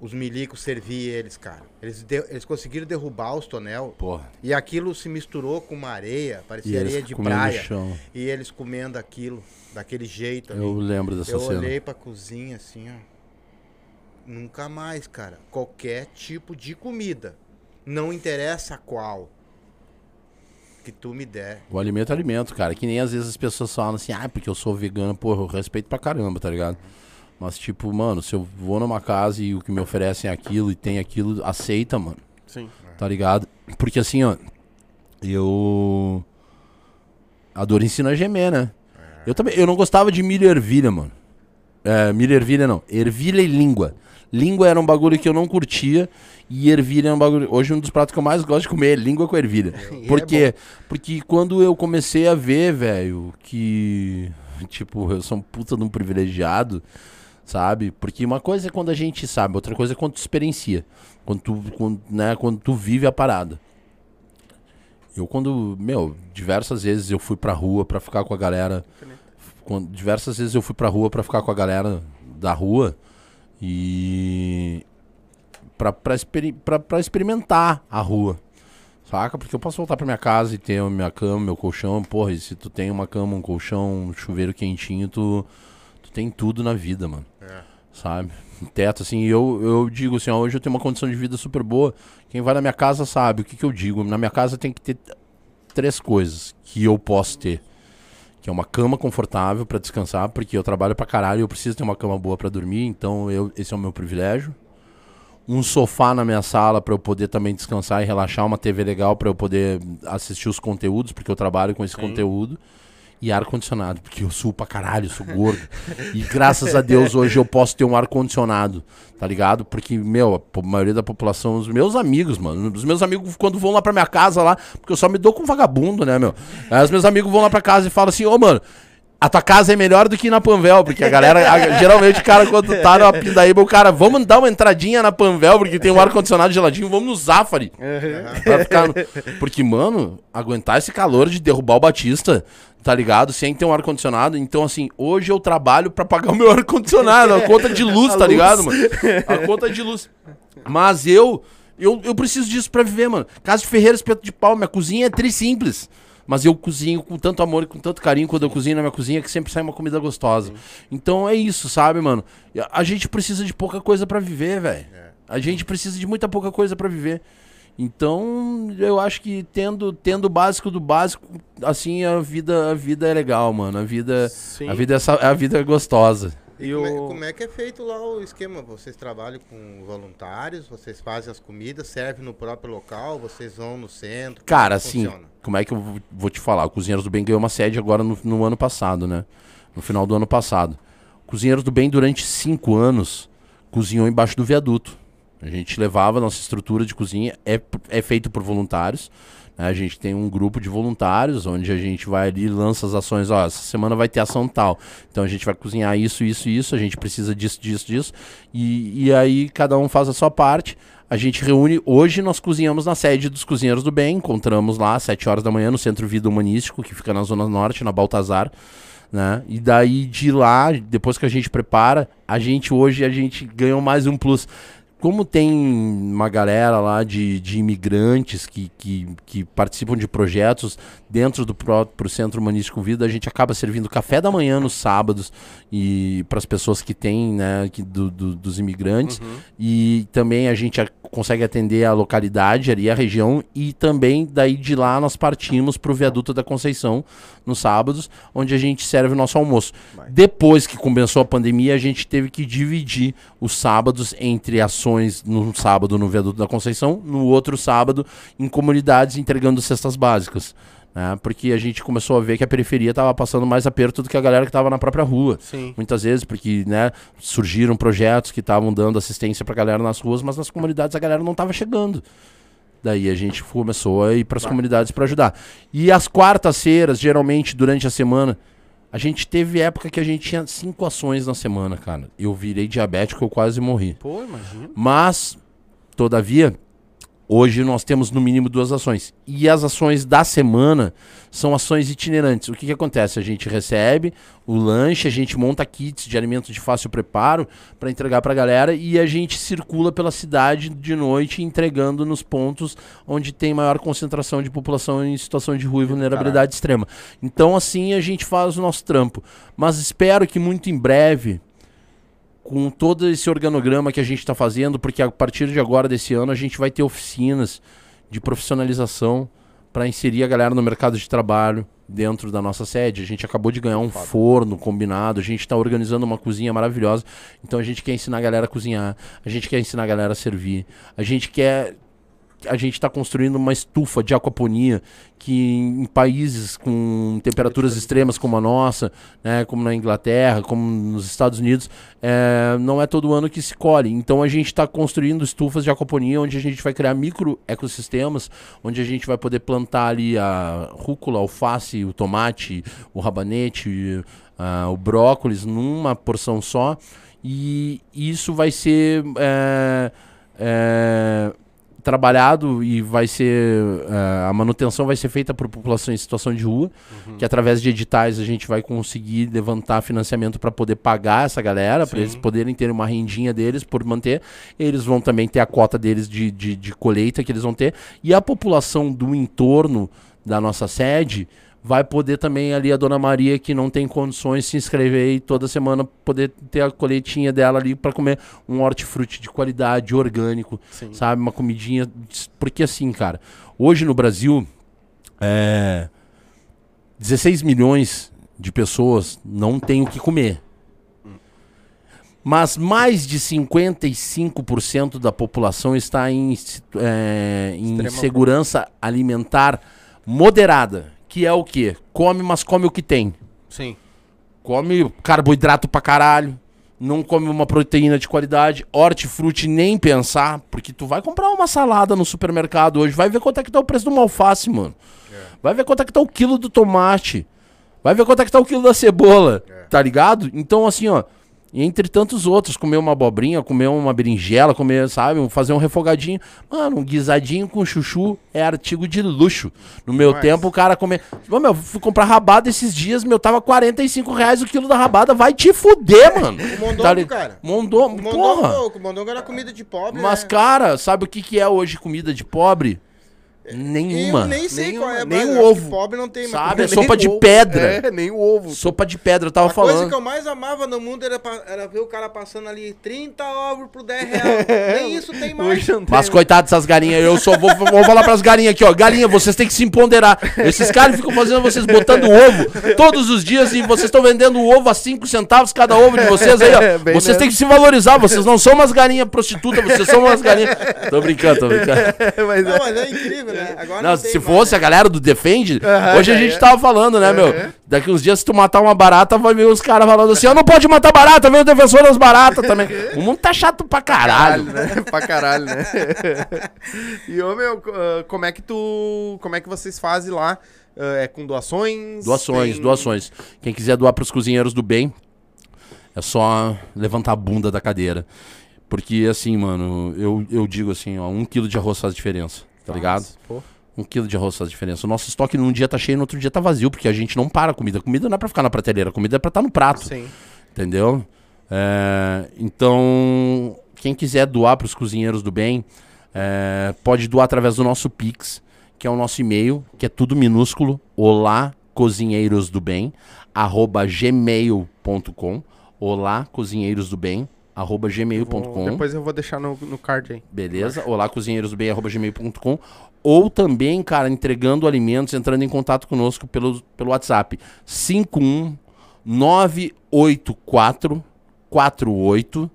os milicos serviam eles, cara. Eles, de- eles conseguiram derrubar os tonel Porra. e aquilo se misturou com uma areia, parecia areia de praia. chão. E eles comendo aquilo, daquele jeito ali. Eu lembro dessa Eu cena. olhei pra cozinha assim, ó. Nunca mais, cara. Qualquer tipo de comida. Não interessa qual. Que tu me der. O alimento é alimento, cara. Que nem às vezes as pessoas falam assim, ah, porque eu sou vegano, porra, eu respeito pra caramba, tá ligado? Mas, tipo, mano, se eu vou numa casa e o que me oferecem é aquilo e tem aquilo, aceita, mano. Sim. Tá ligado? Porque assim, ó, eu. A dor ensina a gemer, né? Eu também. Eu não gostava de milho e ervilha, mano. É, milho e ervilha não. Ervilha e língua. Língua era um bagulho que eu não curtia. E ervilha é um bagulho. Hoje um dos pratos que eu mais gosto de comer é língua com ervilha. E Por é quê? Porque quando eu comecei a ver, velho, que. Tipo, eu sou um puta de um privilegiado, sabe? Porque uma coisa é quando a gente sabe, outra coisa é quando tu experiencia. Quando tu, quando, né, quando tu vive a parada. Eu quando, meu, diversas vezes eu fui pra rua pra ficar com a galera. Quando, diversas vezes eu fui pra rua pra ficar com a galera da rua e pra, pra, experi pra, pra experimentar a rua. Saca? Porque eu posso voltar pra minha casa e ter a minha cama, meu colchão. Porra, e se tu tem uma cama, um colchão, um chuveiro quentinho, tu, tu tem tudo na vida, mano. Sabe? Teto, assim, e eu, eu digo assim, ó, hoje eu tenho uma condição de vida super boa. Quem vai na minha casa sabe o que, que eu digo. Na minha casa tem que ter três coisas que eu posso ter. Que é uma cama confortável pra descansar, porque eu trabalho pra caralho e eu preciso ter uma cama boa pra dormir, então eu, esse é o meu privilégio. Um sofá na minha sala pra eu poder também descansar e relaxar, uma TV legal pra eu poder assistir os conteúdos, porque eu trabalho com esse conteúdo. E ar-condicionado, porque eu suo pra caralho, sou gordo. e graças a Deus hoje eu posso ter um ar-condicionado, tá ligado? Porque, meu, a maioria da população, os meus amigos, mano, os meus amigos quando vão lá pra minha casa lá, porque eu só me dou com vagabundo, né, meu? Aí os meus amigos vão lá pra casa e falam assim, ô, mano, a tua casa é melhor do que na Panvel, porque a galera, a- geralmente o cara quando tá na Pindaíba, o cara, vamos dar uma entradinha na Panvel, porque tem um ar-condicionado geladinho, vamos no Zafari. Pra ficar Porque, mano, aguentar esse calor de derrubar o Batista, tá ligado? Sem ter um ar-condicionado. Então, assim, hoje eu trabalho pra pagar o meu ar-condicionado, a conta de luz, tá luz. ligado, mano? A conta de luz. Mas eu, eu, eu preciso disso pra viver, mano. Casa de Ferreira, espeto de pau, minha cozinha é tri simples. Mas eu cozinho com tanto amor e com tanto carinho quando eu cozinho na minha cozinha que sempre sai uma comida gostosa. Então é isso, sabe, mano? A- gente precisa de pouca coisa pra viver, velho. A gente precisa de muita pouca coisa pra viver. Então, eu acho que tendo, tendo o básico do básico, assim, a vida, a vida é legal, mano. A vida, Sim. a vida, é, a vida é gostosa. E como, é, o- como é que é feito lá o esquema? Vocês trabalham com voluntários, vocês fazem as comidas, servem no próprio local, vocês vão no centro? Cara, como é assim, funciona? como é que eu vou- te falar? O Cozinheiros do Bem ganhou uma sede agora no, no ano passado, né? No final do ano passado. Cozinheiros do Bem, durante cinco anos, cozinhou embaixo do viaduto. A gente levava nossa estrutura de cozinha, é, é feito por voluntários. Né? A gente tem um grupo de voluntários, onde a gente vai ali lança as ações. Ó, essa semana vai ter ação tal. Então a gente vai cozinhar isso, isso, isso. A gente precisa disso, disso, disso. E, e aí cada um faz a sua parte. A gente reúne. Hoje nós cozinhamos na sede dos Cozinheiros do Bem. Encontramos lá às 7 horas da manhã no Centro Vida Humanístico, que fica na Zona Norte, na Baltazar. Né? E daí de lá, depois que a gente prepara, a gente hoje a gente ganhou mais um plus. Como tem uma galera lá de, de imigrantes que, que, que participam de projetos dentro do próprio Centro Humanístico Vida, a gente acaba servindo café da manhã nos sábados e para as pessoas que têm, né, que, do, do- dos imigrantes. E também a gente a- consegue atender a localidade ali, a região, e também daí de lá nós partimos para o Viaduto da Conceição nos sábados, onde a gente serve o nosso almoço. Vai. Depois que começou a pandemia, a gente teve que dividir os sábados entre ações num sábado no Viaduto da Conceição, no outro sábado em comunidades entregando cestas básicas. Né? Porque a gente começou a ver que a periferia estava passando mais aperto do que a galera que estava na própria rua. Sim. Muitas vezes, porque né, surgiram projetos que estavam dando assistência pra galera nas ruas, mas nas comunidades a galera não estava chegando. Daí a gente começou a ir para as comunidades para ajudar. E as quartas-feiras, geralmente durante a semana, a gente teve época que a gente tinha cinco ações na semana, cara. Eu virei diabético, eu quase morri. Pô, imagina. Mas, todavia, Hoje nós temos no mínimo duas ações. E as ações da semana são ações itinerantes. O que, que acontece? A gente recebe o lanche, a gente monta kits de alimentos de fácil preparo para entregar para a galera e a gente circula pela cidade de noite entregando nos pontos onde tem maior concentração de população em situação de rua e vulnerabilidade Caralho. extrema. Então assim a gente faz o nosso trampo. Mas espero que muito em breve com todo esse organograma que a gente está fazendo, porque a partir de agora desse ano a gente vai ter oficinas de profissionalização para inserir a galera no mercado de trabalho dentro da nossa sede. A gente acabou de ganhar um forno combinado, a gente está organizando uma cozinha maravilhosa. Então a gente quer ensinar a galera a cozinhar, a gente quer ensinar a galera a servir, a gente quer a gente está construindo uma estufa de aquaponia que em países com temperaturas extremas como a nossa, né, como na Inglaterra, como nos Estados Unidos, é, não é todo ano que se colhe. Então a gente está construindo estufas de aquaponia onde a gente vai criar micro ecossistemas, onde a gente vai poder plantar ali a rúcula, alface, o tomate, o rabanete, uh, o brócolis numa porção só. E isso vai ser. É, é, trabalhado e vai ser uh, a manutenção vai ser feita por população em situação de rua, uhum. que através de editais a gente vai conseguir levantar financiamento para poder pagar essa galera, para eles poderem ter uma rendinha deles por manter. Eles vão também ter a cota deles de, de, de colheita que eles vão ter e a população do entorno da nossa sede vai poder também ali a Dona Maria que não tem condições se inscrever e toda semana poder ter a coletinha dela ali para comer um hortifruti de qualidade, orgânico, Sim. sabe? Uma comidinha. Porque assim, cara, hoje no Brasil, é, 16 milhões de pessoas não têm o que comer. Mas mais de 55% da população está em, é, em segurança alimentar moderada que é o quê? Come, mas come o que tem. Sim. Come carboidrato pra caralho. Não come uma proteína de qualidade. Hortifruti nem pensar. Porque tu vai comprar uma salada no supermercado hoje. Vai ver quanto é que tá o preço do alface, mano. É. Vai ver quanto é que tá o quilo do tomate. Vai ver quanto é que tá o quilo da cebola. É. Tá ligado? Então, assim, ó. E entre tantos outros, comer uma abobrinha, comer uma berinjela, comer, sabe, fazer um refogadinho. Mano, um guisadinho com chuchu é artigo de luxo. No meu Mas... tempo, o cara comer. Ô, meu, fui comprar rabada esses dias, meu, tava 45 reais o quilo da rabada. Vai te fuder, mano. O mondongo, tá cara. Mondongo, mondongo, porra. O mondongo era comida de pobre, Mas, né? cara, sabe o que, que é hoje comida de pobre? Nenhuma. Eu nem sei Nenhuma. qual é. Nem o ovo. Pobre não tem Sabe? É sopa de ovo. pedra. É, nem o ovo. Sopa de pedra, eu tava a falando. A coisa que eu mais amava no mundo era, era ver o cara passando ali 30 ovos por 10 reais. nem isso tem mais. Mas coitado dessas galinhas, eu só vou, vou falar pras galinhas aqui, ó. Galinha, vocês têm que se empoderar. Esses caras ficam fazendo vocês botando ovo todos os dias e vocês estão vendendo ovo a 5 centavos cada ovo de vocês aí, ó. É, vocês têm que se valorizar, vocês não são umas galinhas prostitutas, vocês são umas galinhas. Tô brincando, tô brincando. mas, não, mas é incrível, né? Agora não, não se fosse a galera do Defende, uhum, hoje a gente é. tava falando, né, meu? Daqui uns dias, se tu matar uma barata, vai ver os caras falando assim: eu não pode matar barata, vem o defensor das baratas também. O mundo tá chato pra caralho. caralho né? pra caralho, né? e, ô, meu, uh, como é que tu. Como é que vocês fazem lá? Uh, é com doações? Doações, tem... doações. Quem quiser doar pros cozinheiros do bem, é só levantar a bunda da cadeira. Porque, assim, mano, eu, eu digo assim, ó, um quilo de arroz faz diferença, tá ligado? Pô. Um quilo de arroz faz diferença. O nosso estoque num dia tá cheio, no outro dia tá vazio, porque a gente não para a comida. A comida não é pra ficar na prateleira, a comida é pra estar tá no prato. Sim. Entendeu? É, então, quem quiser doar pros cozinheiros do bem, é, pode doar através do nosso Pix, que é o nosso e-mail, que é tudo minúsculo, olá cozinheiros do bem, arroba gmail.com, olá cozinheiros do bem, arroba gmail.com. Depois eu vou deixar no, no card aí. Beleza? Olá cozinheiros do bem, arroba gmail.com ou também, cara, entregando alimentos, entrando em contato conosco pelo, pelo WhatsApp 51984 48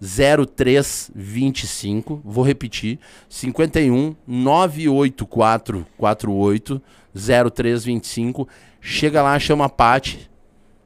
0325. Vou repetir: 51 984 48 0325. Chega lá, chama a Pati.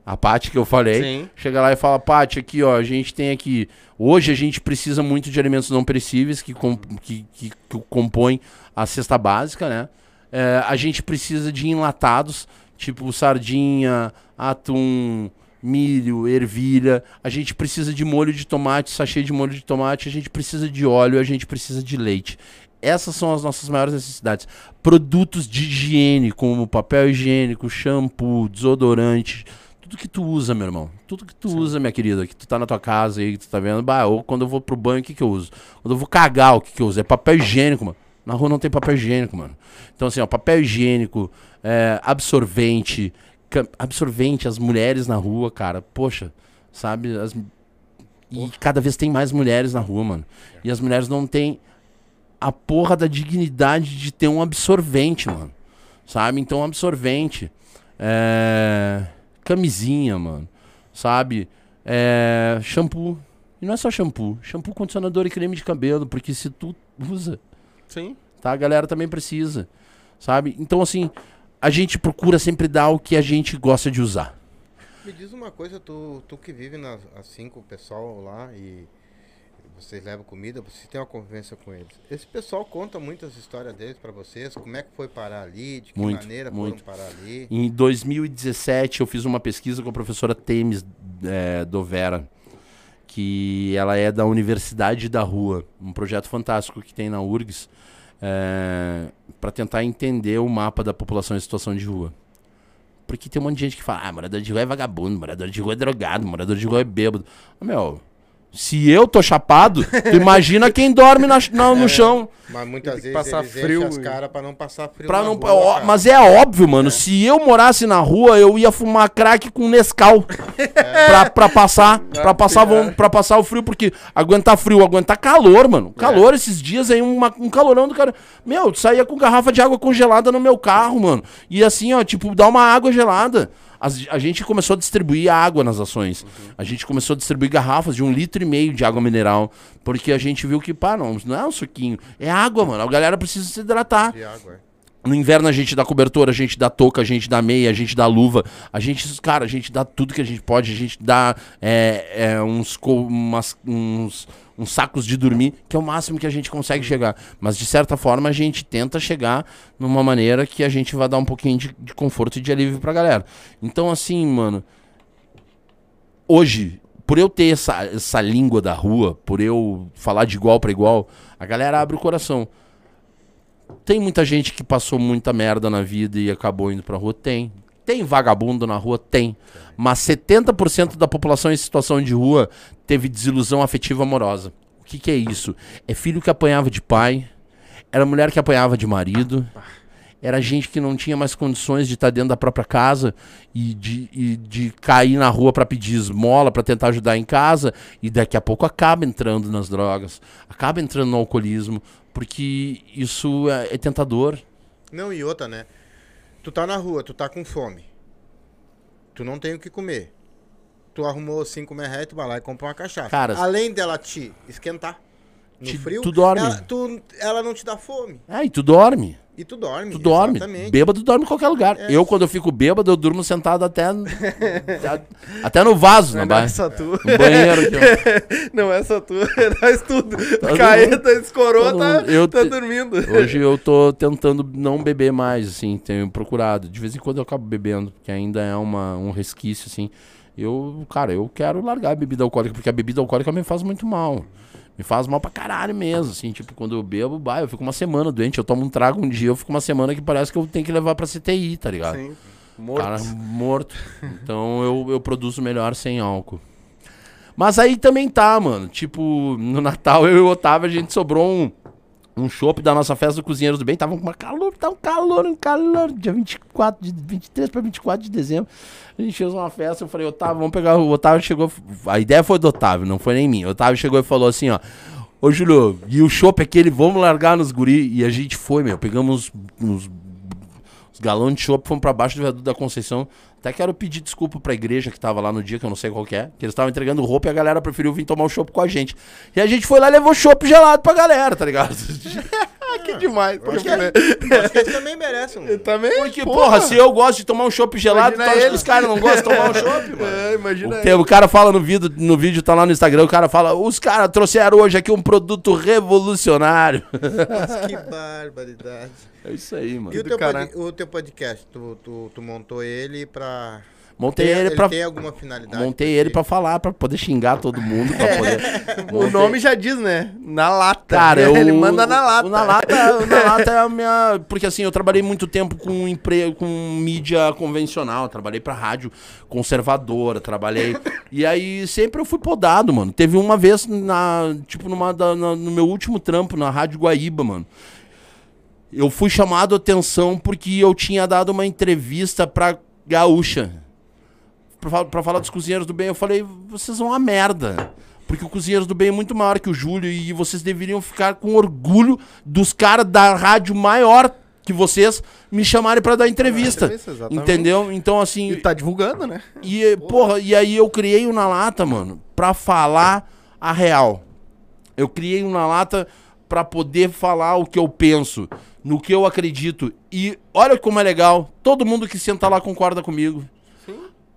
A Pati que eu falei. Sim. Chega lá e fala: Pati, aqui, ó, a gente tem aqui. Hoje a gente precisa muito de alimentos não perecíveis que, com, que, que, que compõem a cesta básica, né? É, a gente precisa de enlatados, tipo sardinha, atum, milho, ervilha. A gente precisa de molho de tomate, sachê de molho de tomate. A gente precisa de óleo, a gente precisa de leite. Essas são as nossas maiores necessidades. Produtos de higiene, como papel higiênico, shampoo, desodorante. Tudo que tu usa, meu irmão. Tudo que tu usa, minha querida, que tu tá na tua casa aí, que tu tá vendo. Bah, ou quando eu vou pro banho, o que que eu uso? Quando eu vou cagar, o que que eu uso? É papel higiênico, mano. Na rua não tem papel higiênico, mano. Então, assim, ó, papel higiênico, é, absorvente. Absorvente, as mulheres na rua, cara. Poxa, sabe? As, e cada vez tem mais mulheres na rua, mano. E as mulheres não têm a porra da dignidade de ter um absorvente, mano. Sabe? Então, um absorvente. É... Camisinha, mano. Sabe? É... Shampoo. E não é só shampoo. Shampoo, condicionador e creme de cabelo. Porque se tu usa, Sim. tá? A galera também precisa. Sabe? Então, assim, a gente procura sempre dar o que a gente gosta de usar. Me diz uma coisa, tu, tu que vive na, assim com o pessoal lá e vocês levam comida, você tem uma convivência com eles. Esse pessoal conta muitas histórias deles pra vocês, como é que foi parar ali, de que Muito, maneira muito. foram parar ali. Em 2017, eu fiz uma pesquisa com a professora Temes é, Dovera, que ela é da Universidade da Rua, um projeto fantástico que tem na URGS, para tentar entender o mapa da população em situação de rua. Porque tem um monte de gente que fala, ah, morador de rua é vagabundo, morador de rua é drogado, morador de rua é bêbado. Meu, se eu tô chapado, tu imagina quem dorme na- na- no chão. Mas muitas Tem que vezes passar eles frio as caras pra não passar frio Pra não, rua, ó, mas é óbvio, mano. Se eu morasse na rua, eu ia fumar crack com Nescau. pra, pra passar. Pra passar, von- pra passar o frio, porque aguentar frio, aguentar calor, mano. Calor esses dias aí, uma- um calorão do cara. Meu, eu saía com garrafa de água congelada no meu carro, mano. E assim, ó, tipo, dar uma água gelada. As- a gente começou a distribuir água nas ações. A gente começou a distribuir garrafas de um litro e meio de água mineral. Porque a gente viu que, pá, não, não é um suquinho. É água, mano. A galera precisa se hidratar. De água, é. No inverno a gente dá cobertor, a gente dá touca, a gente dá meia, a gente dá luva. A gente, cara, a gente dá tudo que a gente pode. A gente dá é, é, uns, umas- uns, uns sacos de dormir, que é o máximo que a gente consegue chegar. Mas de certa forma a gente tenta chegar numa maneira que a gente vai dar um pouquinho de, de conforto e de alívio pra galera. Então, assim, mano. Hoje, por eu ter essa, essa língua da rua, por eu falar de igual pra igual, a galera abre o coração. Tem muita gente que passou muita merda na vida e acabou indo pra rua? Tem. Tem vagabundo na rua? Tem. Mas 70% da população em situação de rua teve desilusão afetiva amorosa. O que, que é isso? É filho que apanhava de pai, era mulher que apanhava de marido, era gente que não tinha mais condições de estar dentro da própria casa e de, e de cair na rua para pedir esmola, para tentar ajudar em casa, e daqui a pouco acaba entrando nas drogas, acaba entrando no alcoolismo, porque isso é, é tentador. Não, e outra, né? Tu tá na rua, tu tá com fome. Tu não tem o que comer. Tu arrumou cinco reais, tu vai lá e compra uma cachaça. Cara, Além dela te esquentar no Te- frio, tu dorme. Ela, tu- ela não te dá fome. É, e tu dorme. E tu dorme. Tu dorme. Exatamente. Bêbado dorme em qualquer lugar. É. Eu, quando eu fico bêbado, eu durmo sentado até, até, no vaso, na Não é ba... só tu. no banheiro. Ó. Não é só tu, é nós tudo. Todo Caeta, escorou, todo tá, mundo. Eu tá te- dormindo. Hoje eu tô tentando não beber mais, assim, tenho procurado. De vez em quando eu acabo bebendo, porque ainda é uma, um resquício, assim. Eu, cara, eu quero largar a bebida alcoólica, porque a bebida alcoólica me faz muito mal. Me faz mal pra caralho mesmo, assim, tipo, quando eu bebo, bah, eu fico uma semana doente. Eu tomo um trago um dia, eu fico uma semana que parece que eu tenho que levar pra CTI, tá ligado? Sim. Morto. Cara, morto. Então eu, eu produzo melhor sem álcool. Mas aí também tá, mano. Tipo, no Natal eu e o Otávio, a gente sobrou um, um chopp da nossa festa do Cozinheiros do Bem. Tava com calor, tá um calor, um calor. Dia 24, de 23 pra 24 de dezembro. A gente fez uma festa, eu falei, Otávio, vamos pegar. O Otávio chegou. A ideia foi do Otávio, não foi nem minha. O Otávio chegou e falou assim, ó. Ô, Júlio, e o chopp aquele, vamos largar nos guri. E a gente foi, meu. Pegamos uns, uns os galões de chopp fomos pra baixo do viaduto da Conceição. Até quero pedir desculpa pra igreja que tava lá no dia, que eu não sei qual que é. Que eles estavam entregando roupa e a galera preferiu vir tomar o chopp com a gente. E a gente foi lá e levou chopp gelado pra galera, tá ligado? Ah, que demais. Eu acho que, Porque- eu eles também merecem. um- Também? Porque, porra, se eu gosto de tomar um chopp gelado, tu Imagina acha que eles. os caras não gostam de tomar um chopp, mano? É, imagina O, tem- o cara fala no vídeo, no vídeo, tá lá no Instagram, o cara fala, os caras trouxeram hoje aqui um produto revolucionário. Mas que barbaridade. É isso aí, mano. E o teu, pod- o teu podcast, tu, tu, tu montou ele pra. Montei Tem- ele ele pra. tem alguma finalidade? Montei ele pra falar, pra poder xingar todo mundo. Pra poder... O nome já diz, né? Na lata. Cara, eu, ele manda na lata. O na lata, o na lata é a minha. Porque assim, eu trabalhei muito tempo com emprego, com mídia convencional. Trabalhei pra rádio conservadora, trabalhei. e aí sempre eu fui podado, mano. Teve uma vez, na, tipo, numa, da- na- no meu último trampo, na Rádio Guaíba, mano. Eu fui chamado a atenção porque eu tinha dado uma entrevista pra Gaúcha. Pra, fa- pra falar dos cozinheiros do bem. Eu falei, vocês são uma merda. Porque o Cozinheiros do Bem é muito maior que o Júlio e vocês deveriam ficar com orgulho dos caras da rádio maior que vocês me chamarem pra dar entrevista. entrevista, exatamente. Entendeu? Então, assim. E tá divulgando, né? E, porra, e aí eu criei um na lata, mano, pra falar a real. Eu criei um na lata pra poder falar o que eu penso, no que eu acredito. E olha como é legal, todo mundo que senta lá concorda comigo.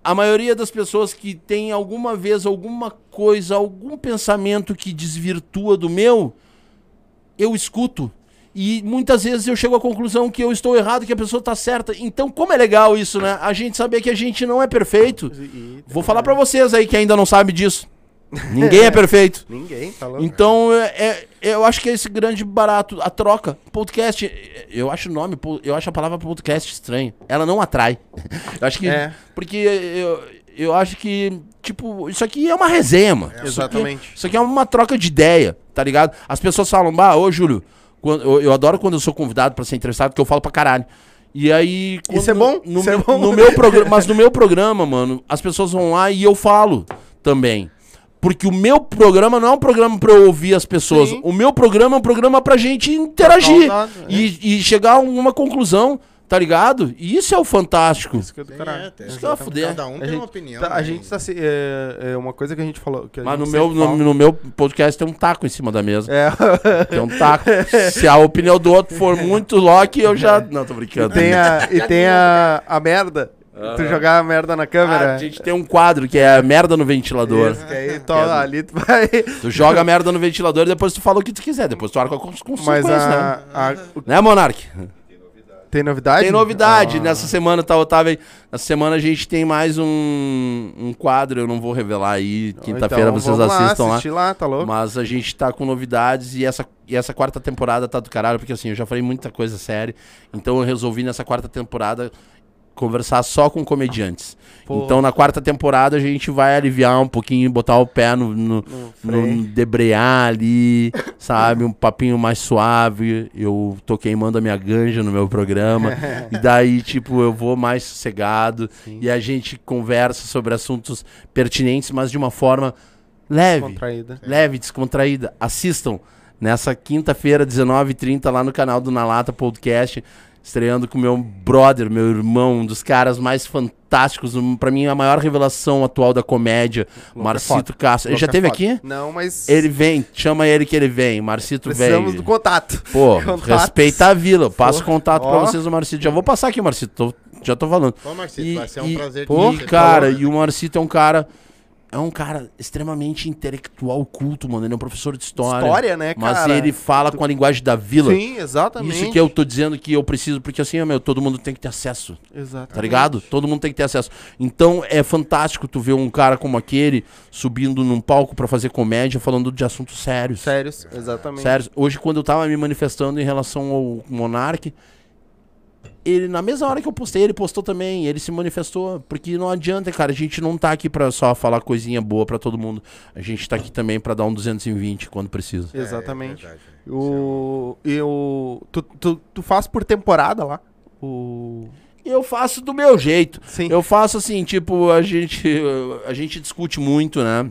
A maioria das pessoas que tem alguma vez alguma coisa, algum pensamento que desvirtua do meu, eu escuto. E muitas vezes eu chego à conclusão que eu estou errado, que a pessoa está certa. Então, como é legal isso, né? A gente saber que a gente não é perfeito. Vou falar pra vocês aí que ainda não sabem disso. Ninguém é perfeito. Ninguém, tá louco. Então, é, é- eu acho que é esse grande barato, a troca. Podcast, eu acho o nome, eu acho a palavra podcast estranho. Ela não atrai. Eu acho que. É. Porque eu, eu acho que, tipo, isso aqui é uma resenha, mano. Isso aqui- Exatamente. Isso aqui, é uma troca de ideia, tá ligado? As pessoas falam, bah, ô Júlio, quando- eu, eu adoro quando eu sou convidado pra ser entrevistado, porque eu falo pra caralho. E aí. Isso é quando- bom, No, isso é bom. no meu programa, mas no meu programa, mano, as pessoas vão lá e eu falo também. Porque o meu programa não é um programa pra eu ouvir as pessoas. Sim. O meu programa é um programa pra gente interagir. Trocar um dado, é. e, e chegar a uma conclusão, tá ligado? E isso é o fantástico. Isso que é do Tem, caralho. é, tem. Isso que eu fuder. Cada um A tem gente, uma opinião. tá, a né? gente tá se. É, é uma coisa que a gente falou. Que a Mas gente no meu, no, no meu podcast tem um taco em cima da mesa. É, Tem um taco. Se a opinião do outro for muito Loki, eu já. Não, tô brincando. tem a, e tem a, a merda. Tu jogar a merda na Ah, câmera. a gente tem um quadro que é merda no ventilador. Isso, que aí tu, ali tu vai. Tu joga a merda no ventilador e depois tu fala o que tu quiser. Depois tu arca com as Mas consequências, né? a, a- Né, Monark? Tem novidade? Tem novidade. Ah. Nessa semana, tá, Otávio? aí. Nessa semana a gente tem mais um, um quadro, eu não vou revelar aí. Quinta-feira Então, vocês lá, assistam lá. assistir lá, tá louco? Mas a gente tá com novidades e essa, e essa quarta temporada tá do caralho, porque assim, eu já falei muita coisa séria. Então eu resolvi nessa quarta temporada conversar só com comediantes. Pô. Então na quarta temporada a gente vai aliviar um pouquinho, botar o pé no, no, freio. no debrear ali, sabe? Um papinho mais suave. Eu tô queimando a minha ganja no meu programa. e daí, tipo, eu vou mais sossegado. E a gente conversa sobre assuntos pertinentes, mas de uma forma leve Contraída. leve, descontraída. Assistam nessa quinta-feira, 19h30, lá no canal do Na Lata Podcast, estreando com meu brother, meu irmão, um dos caras mais fantásticos, um, pra mim a maior revelação atual da comédia, Louco é Marcito. Castro. Ele já é teve aqui? Não, mas. Ele vem, chama ele que ele vem. Marcito Precisamos vem. do contato. Pô, Contatos. respeita a vila. Eu Passo contato pra ó. vocês, o Marcito. Já vou passar aqui, Marcito. tô- já tô falando. Pô, Marcito, E- vai ser um e- prazer pô, cara, e o Marcito é um cara. É um cara extremamente intelectual, culto, mano. Ele é um professor de história. História, né, Mas cara? ele fala com a linguagem da vila. Sim, exatamente. Isso que eu tô dizendo que eu preciso, porque assim, meu, todo mundo tem que ter acesso, Exatamente. tá ligado? Todo mundo tem que ter acesso. Então é fantástico tu ver um cara como aquele subindo num palco pra fazer comédia falando de assuntos sérios. Sérios, exatamente. Sérios. Hoje, quando eu tava me manifestando em relação ao Monark, ele, na mesma hora que eu postei, ele postou também, ele se manifestou, porque não adianta, cara, a gente não tá aqui pra só falar coisinha boa pra todo mundo. A gente tá aqui também pra dar um 220 quando precisa. É, Exatamente. é verdade. O, e o, tu, tu, tu faz por temporada lá? O... Eu faço do meu jeito. Sim. Eu faço assim, tipo, a gente, a gente discute muito, né?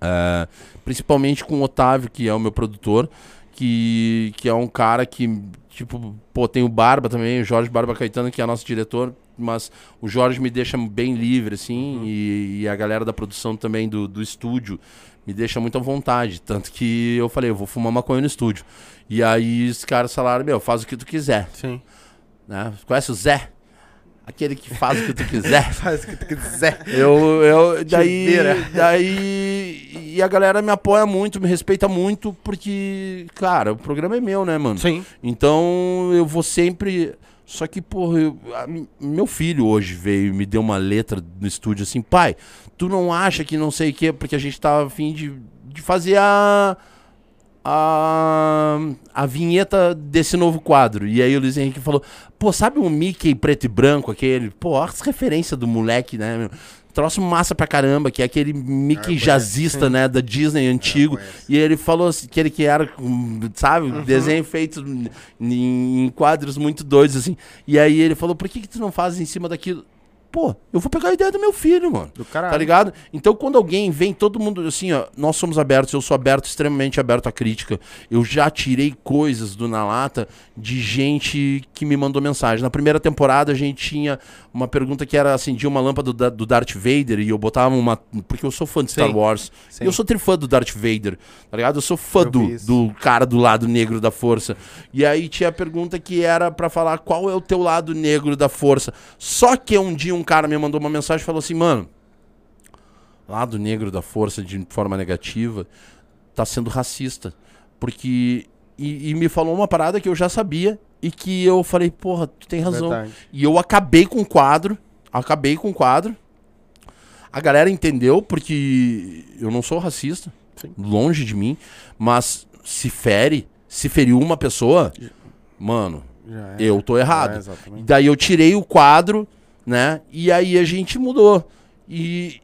É, principalmente com o Otávio, que é o meu produtor, que, que é um cara que, tipo, pô, tem o Barba também, o Jorge Barba Caetano, que é nosso diretor, mas o Jorge me deixa bem livre, assim, e, e a galera da produção também do, do estúdio me deixa muito à vontade. Tanto que eu falei, eu vou fumar maconha no estúdio. E aí os caras falaram, meu, faz o que tu quiser. Sim. Né? Conhece o Zé? Aquele que faz o que tu quiser. Faz o que tu quiser. Eu, eu, daí, daí, e a galera me apoia muito, me respeita muito, porque, cara, o programa é meu, né, mano? Sim. Então, eu vou sempre Só que, porra, eu- a meu filho hoje veio e me deu uma letra no estúdio assim, pai, tu não acha que não sei o quê, porque a gente tava a fim de, de fazer a, a. a vinheta desse novo quadro. E aí o Luiz Henrique falou, pô, sabe um Mickey preto e branco, aquele? Pô, as referências do moleque, né? meu? Troço massa pra caramba, que é aquele Mickey conheço, jazzista, né, da Disney antigo. E ele falou assim, que ele que era, hum, sabe, desenho feito em, em quadros muito doidos, assim. E aí ele falou, por que, que tu não faz em cima daquilo? Pô, eu vou pegar a ideia do meu filho, mano. Do caralho. Tá ligado? Então, quando alguém vem, todo mundo, assim, ó, nós somos abertos, eu sou aberto, extremamente aberto à crítica. Eu já tirei coisas do Na Lata de gente que me mandou mensagem. Na primeira temporada, a gente tinha uma pergunta que era, assim, de uma lâmpada do, do Darth Vader e eu botava uma. Porque eu sou fã de Star Sim. Wars. Sim. E eu sou trifã do Darth Vader, tá ligado? Eu sou fã Eu do, do cara do lado negro da força. E aí tinha a pergunta que era pra falar qual é o teu lado negro da força. Só que um dia um cara me mandou uma mensagem e falou assim, mano, lado negro da força de forma negativa tá sendo racista. Porque. E, e me falou uma parada que eu já sabia e que eu falei, porra, tu tem razão. Verdade. E eu acabei com o quadro. Acabei com o quadro. A galera entendeu, porque eu não sou racista. Longe de mim. Mas se fere, se feriu uma pessoa, mano, é. eu tô errado. É. Daí eu tirei o quadro, né? E aí a gente mudou. E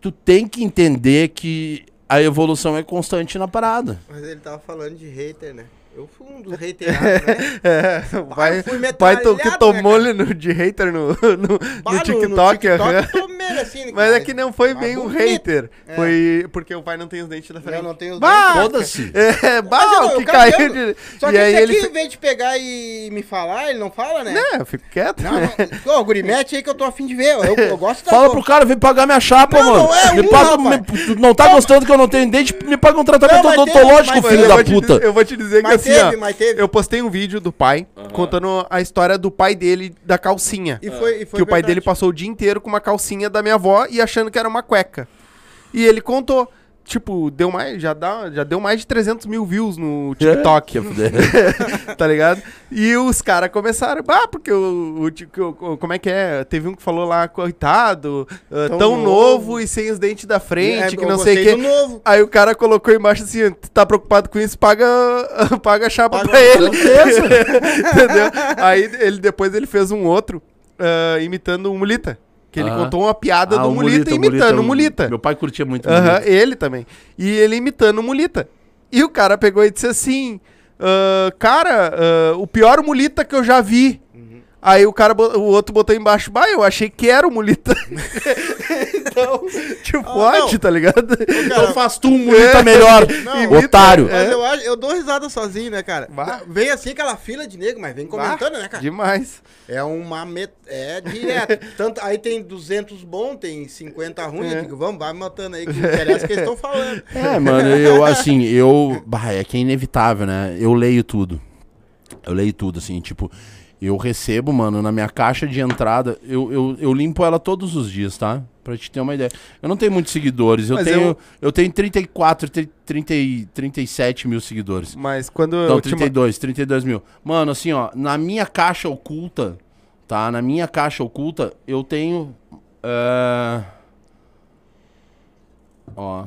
tu tem que entender que a evolução é constante na parada. Mas ele tava falando de hater, né? Eu fui um dos haterados, né? É, vai, eu fui vai to, que metralhado, tomou né, ele no, de hater no, no, Bah, no TikTok. tomei ele assim. Mas é que não foi Mas bem um hater. É. Foi porque o pai não tem os dentes da frente. Eu não tenho os Bah! dentes. Foda-se. É, Mas bah, eu- o que caiu de... Só e que aí esse ele... aqui, em vez de pegar e me falar, ele não fala, né? Não, eu fico quieto. Não, não. Ô, guri, mete aí que eu tô afim de ver. Eu, eu gosto da Fala pro cara, vem pagar minha chapa, Não, mano. não é me um, paga, me- tu não tá gostando que eu não tenho dente, me paga um tratamento Não, mas odontológico, mas filho da puta. eu vou te dizer que Mas assim, teve, ó, mas teve. eu postei um vídeo do pai contando a história do pai dele da calcinha. E foi, e foi que o pai verdade. dele passou o dia inteiro com uma calcinha da minha avó e achando que era uma cueca. E ele contou. Tipo, deu mais, já, dá, já deu mais de 300 mil views no TikTok, tá ligado? E os caras começaram, ah, porque o, o, o- Como é que é? Teve um que falou lá, coitado, ah, tão, Tão novo. novo. e sem os dentes da frente, É, que não sei o quê. Aí o cara colocou embaixo assim, "Tu tá preocupado com isso, paga, paga a chapa Paga pra ele. Entendeu? Aí ele depois ele fez um outro ah, imitando o Mulita. Que ele contou uma piada Ah, do o Mulita, imitando o Mulita. Meu pai curtia muito o Aham, Mulita. ele também. E ele imitando o Mulita. E o cara pegou e disse assim: "Ah, Cara, ah, o pior Mulita que eu já vi. Uhum. Aí o cara, o outro botou embaixo, bah, eu achei que era o Mulita. então, tipo, Ah, pode, não. tá ligado? Então faz tu um Mulita melhor, Não, imita- otário. Mas eu, acho, eu dou risada sozinho, né, cara? Bah. Vem assim aquela fila de nego, mas vem comentando, Bah, né, cara? Demais. É uma met... É direto. Tanto, aí tem 200 bom, tem 50 ruim. É. Eu digo, vamos, vai matando aí, que interessa o que eles estão falando. É, mano, eu assim, eu. Bah, é que é inevitável, né? Eu leio tudo. Eu leio tudo, assim, tipo, eu recebo, mano, na minha caixa de entrada, eu, eu, eu limpo ela todos os dias, tá? Pra te ter uma ideia. Eu não tenho muitos seguidores, eu Mas tenho. eu- Eu... tenho 34, 30, e 37 mil seguidores. Mas quando Não, eu te ma- 32, 32 mil. Mano, assim, ó, na minha caixa oculta, tá? Na minha caixa oculta, eu tenho. é, Ó.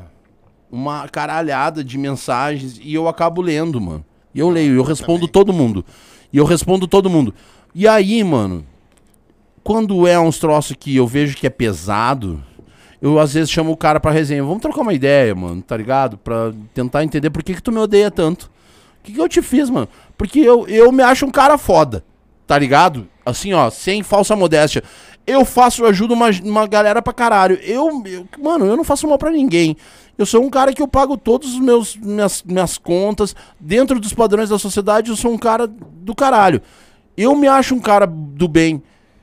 Uma caralhada de mensagens e eu acabo lendo, mano. E eu leio, eu respondo todo mundo. E eu respondo todo mundo. E aí, mano, quando é uns troços que eu vejo que é pesado, eu às vezes chamo o cara pra resenha. Vamos trocar uma ideia, mano, tá ligado? Pra tentar entender por que, que tu me odeia tanto. O que, que eu te fiz, mano? Porque eu, eu me acho um cara foda, tá ligado? Assim, ó, sem falsa modéstia. Eu faço, eu ajudo uma, uma galera pra caralho. Eu, eu- mano, eu não faço mal pra ninguém. Eu sou um cara que eu pago todos os meus minhas, minhas contas. Dentro dos padrões da sociedade, eu sou um cara do caralho. Eu me acho um cara do bem.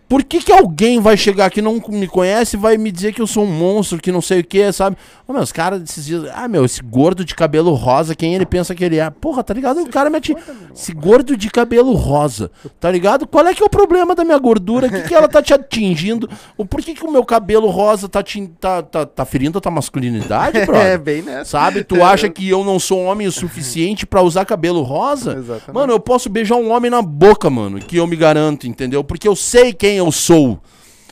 Por que, que alguém vai chegar que não me conhece e vai me dizer que eu sou um monstro, que não sei o que, sabe? Ô, meu, os caras desses dias. Ah, meu, esse gordo de cabelo rosa, quem ele pensa que ele é? Porra, tá ligado? O cara mete. Esse gordo de cabelo rosa, tá ligado? Qual é que é o problema da minha gordura? O que, que ela tá te atingindo? O por que, que o meu cabelo rosa tá, te, tá, tá, tá ferindo a tua masculinidade, brother? É, bem nessa. Sabe? Tu acha que eu não sou homem o suficiente pra usar cabelo rosa? Exatamente. Mano, eu posso beijar um homem na boca, mano, que eu me garanto, entendeu? Porque eu sei quem eu sou.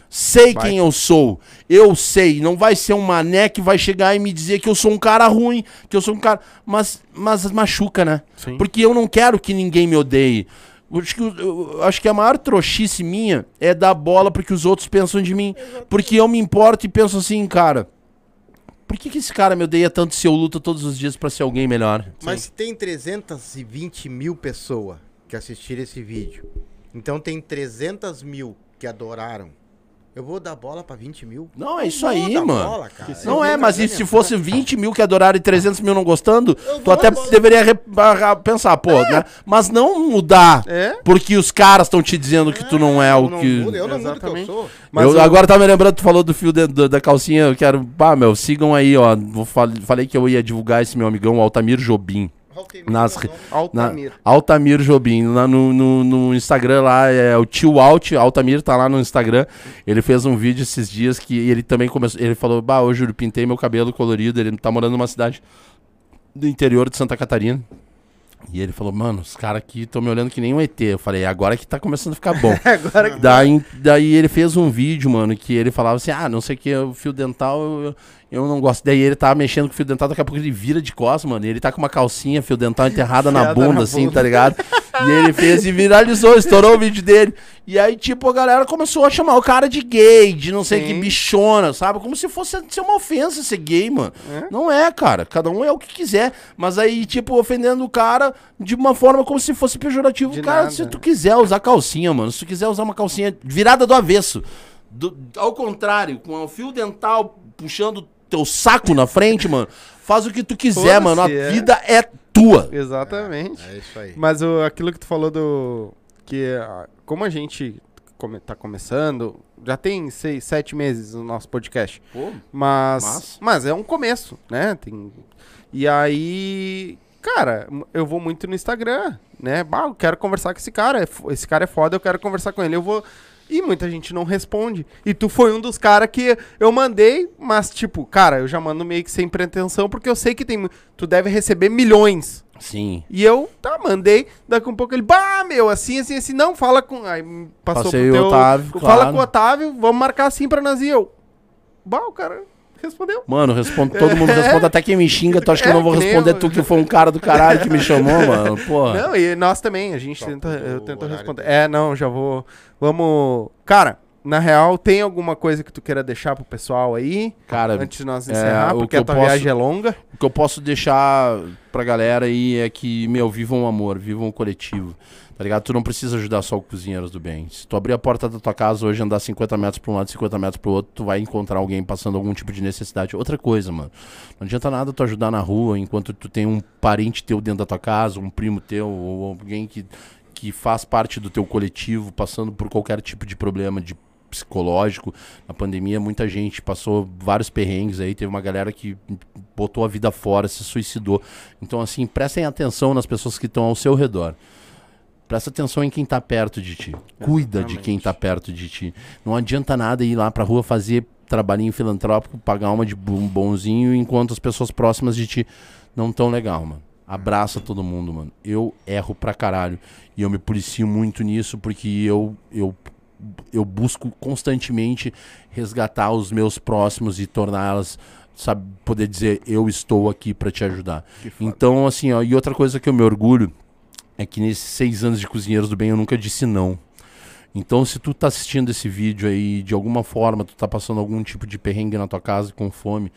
Sei Vai. quem eu sou. Eu sei. Não vai ser um mané que vai chegar e me dizer que eu sou um cara ruim, que eu sou um cara. Mas, mas machuca, né? Sim. Porque eu não quero que ninguém me odeie. Eu Acho que, eu- eu acho que a maior trouxice minha é dar bola porque os outros pensam de mim. Porque eu me importo e penso assim, cara. Por que, que esse cara me odeia tanto se eu luto todos os dias pra ser alguém melhor? Mas se tem 320 mil pessoas que assistiram esse vídeo, então tem 300 mil que adoraram, eu vou dar bola pra 20 mil? Não, é isso aí, mano. bola, cara. Eu Não é, mas e se fosse 20 mil que adoraram e 300 mil não gostando, Eu tu até deveria re- pensar, pô, né? Mas não mudar, É? porque os caras estão te dizendo que tu não é o Eu não que... mudo, eu não mudo o que eu sou. Mas eu o- agora tá me lembrando, tu falou do fio de- do- da calcinha, eu quero... Pá, meu, sigam aí, ó. Vou fal- falei que eu ia divulgar esse meu amigão, o Altamir Jobim. Nas re- Na, Altamir. Altamir Jobim, lá no, no, no Instagram lá, é o tio Alt, Altamir tá lá no Instagram. Ele fez um vídeo esses dias que ele também começou, ele falou, bah, hoje eu pintei meu cabelo colorido, ele tá morando numa cidade do interior de Santa Catarina. E ele falou, mano, os caras aqui estão me olhando que nem um ET. Eu falei, agora que tá começando a ficar bom. Agora que daí, daí ele fez um vídeo, mano, que ele falava assim, ah, não sei o que, o fio dental, eu, eu não gosto. Daí ele tava mexendo com o fio dental, daqui a pouco ele vira de costas, mano. E ele tá com uma calcinha, fio dental enterrada na bunda, na assim, bunda. tá ligado? E ele fez e viralizou, estourou o vídeo dele. E aí, tipo, a galera começou a chamar o cara de gay, de não sei Sim. que bichona, sabe? Como se fosse ser uma ofensa ser gay, mano. É? Não é, cara. Cada um é o que quiser. Mas aí, tipo, ofendendo o cara de uma forma como se fosse pejorativo. De cara, nada. se tu quiser usar calcinha, mano, se tu quiser usar uma calcinha virada do avesso, do- ao contrário, com o fio dental puxando teu saco na frente, mano, faz o que tu quiser, mano. A é. vida é tua. Exatamente. É isso aí. Mas o, aquilo que tu falou do. Que ah, como a gente come, tá começando, já tem seis, sete meses no nosso podcast. Mas, Mas? mas. é um começo, né? Tem, e aí, cara, eu vou muito no Instagram, né? Bah, eu quero conversar com esse cara. é Esse cara é foda, eu quero conversar com ele. Eu vou. E muita gente não responde. E tu foi um dos caras que eu mandei, mas, tipo, cara, eu já mando meio que sem pretensão, porque eu sei que tem. Tu deve receber milhões. Sim. E eu, tá, mandei. Daqui um pouco ele, bah, meu, assim, assim, assim, não, fala com. Aí passou Passei pro o teu. Otávio, Fala claro. com o Otávio, vamos marcar assim pra nós ir. Eu. Bah, o cara respondeu. Mano, respondo, todo mundo responde, até quem me xinga, tu acha que eu É, não vou que nem responder eu. tu que foi um cara do caralho que me chamou, mano? Porra. Não, e nós também, a gente Só tenta, eu tento responder. É, não, já vou. Vamos. Cara, na real, tem alguma coisa que tu queira deixar pro pessoal aí? Cara, antes de nós é, encerrar, o porque que a tua posso- viagem é longa. O que eu posso deixar pra galera aí é que, meu, vivam o amor, vivam o coletivo. Tá ligado? Tu não precisa ajudar só o Cozinheiros do Bem. Se tu abrir a porta da tua casa hoje, andar 50 metros pra um lado, 50 metros pro outro, tu vai encontrar alguém passando algum tipo de necessidade. Outra coisa, mano. Não adianta nada tu ajudar na rua enquanto tu tem um parente teu dentro da tua casa, um primo teu, ou alguém que, que faz parte do teu coletivo, passando por qualquer tipo de problema de psicológico. Na pandemia, muita gente passou vários perrengues aí. Teve uma galera que botou a vida fora, se suicidou. Então, assim, prestem atenção nas pessoas que estão ao seu redor. Presta atenção em quem tá perto de ti. Cuida de quem tá perto de ti. Não adianta nada ir lá pra rua fazer trabalhinho filantrópico, pagar uma de bonzinho, enquanto as pessoas próximas de ti não tão legal, mano. Abraça todo mundo, mano. Eu erro pra caralho. E eu me policio muito nisso porque eu, eu, eu busco constantemente resgatar os meus próximos e torná-las, sabe, poder dizer, eu estou aqui pra te ajudar. Então, assim, ó, e outra coisa que eu me orgulho é que nesses seis anos de Cozinheiros do Bem eu nunca disse não. Então, se tu tá assistindo esse vídeo aí, de alguma forma, tu tá passando algum tipo de perrengue na tua casa com fome,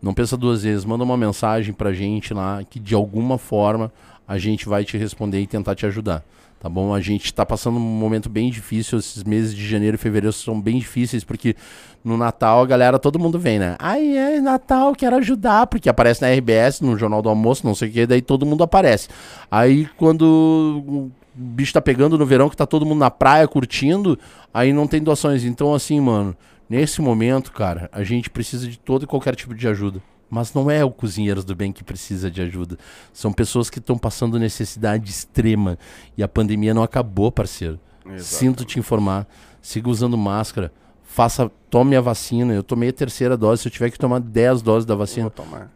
não pensa duas vezes, manda uma mensagem pra gente lá, que de alguma forma a gente vai te responder e tentar te ajudar. Tá bom? A gente tá passando um momento bem difícil, esses meses de janeiro e fevereiro são bem difíceis, porque no Natal a galera, todo mundo vem, né? Ai, é Natal, quero ajudar, porque aparece na RBS, no Jornal do Almoço, não sei o que, daí todo mundo aparece. Aí quando bicho tá pegando no verão, que tá todo mundo na praia curtindo, aí não tem doações. Então, assim, mano, nesse momento, cara, a gente precisa de todo e qualquer tipo de ajuda. Mas não é o Cozinheiros do Bem que precisa de ajuda. São pessoas que estão passando necessidade extrema. E a pandemia não acabou, parceiro. Sinto te informar. Siga usando máscara. Faça, tome a vacina. Eu tomei a terceira dose. Se eu tiver que tomar 10 doses da vacina,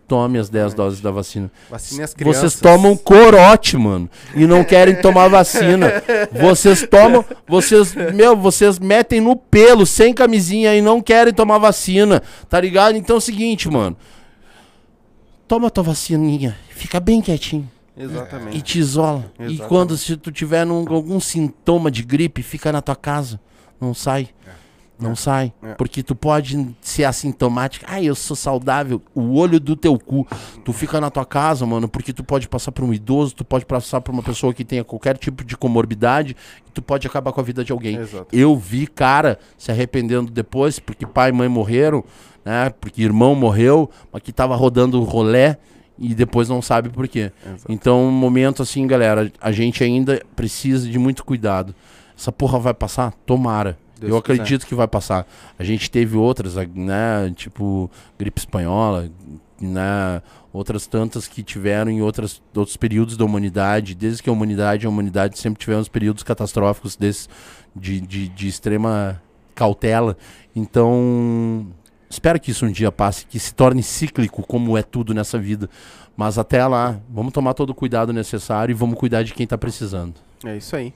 tome as 10 doses da vacina. Vacine as crianças. Vocês tomam corote, mano, e não querem tomar vacina. Vocês tomam, vocês, meu, vocês metem no pelo, sem camisinha e não querem tomar vacina, tá ligado? Então é o seguinte, mano. Toma tua vacininha, fica bem quietinho Exatamente. e te isola. E Exatamente. quando se tu tiver num- algum sintoma de gripe, fica na tua casa, não sai. Não sai. É. Porque tu pode ser assintomático. Ah, eu sou saudável. O olho do teu cu. Tu fica na tua casa, mano, porque tu pode passar por um idoso, tu pode passar por uma pessoa que tenha qualquer tipo de comorbidade e tu pode acabar com a vida de alguém. Exato. Eu vi cara se arrependendo depois, porque pai e mãe morreram, né? Porque irmão morreu, mas que tava rodando rolé e depois não sabe por quê. Exato. Então, um momento assim, galera, a gente ainda precisa de muito cuidado. Essa porra vai passar? Tomara. Deus Eu quiser. acredito que vai passar. A gente teve outras, né? Tipo, gripe espanhola, né? Outras tantas que tiveram em outras, outros períodos da humanidade. Desde que a humanidade, a humanidade sempre tivemos períodos catastróficos desses, de, de, de extrema cautela. Então, espero que isso um dia passe, que se torne cíclico, como é tudo nessa vida. Mas até lá, vamos tomar todo o cuidado necessário e vamos cuidar de quem tá precisando. É isso aí.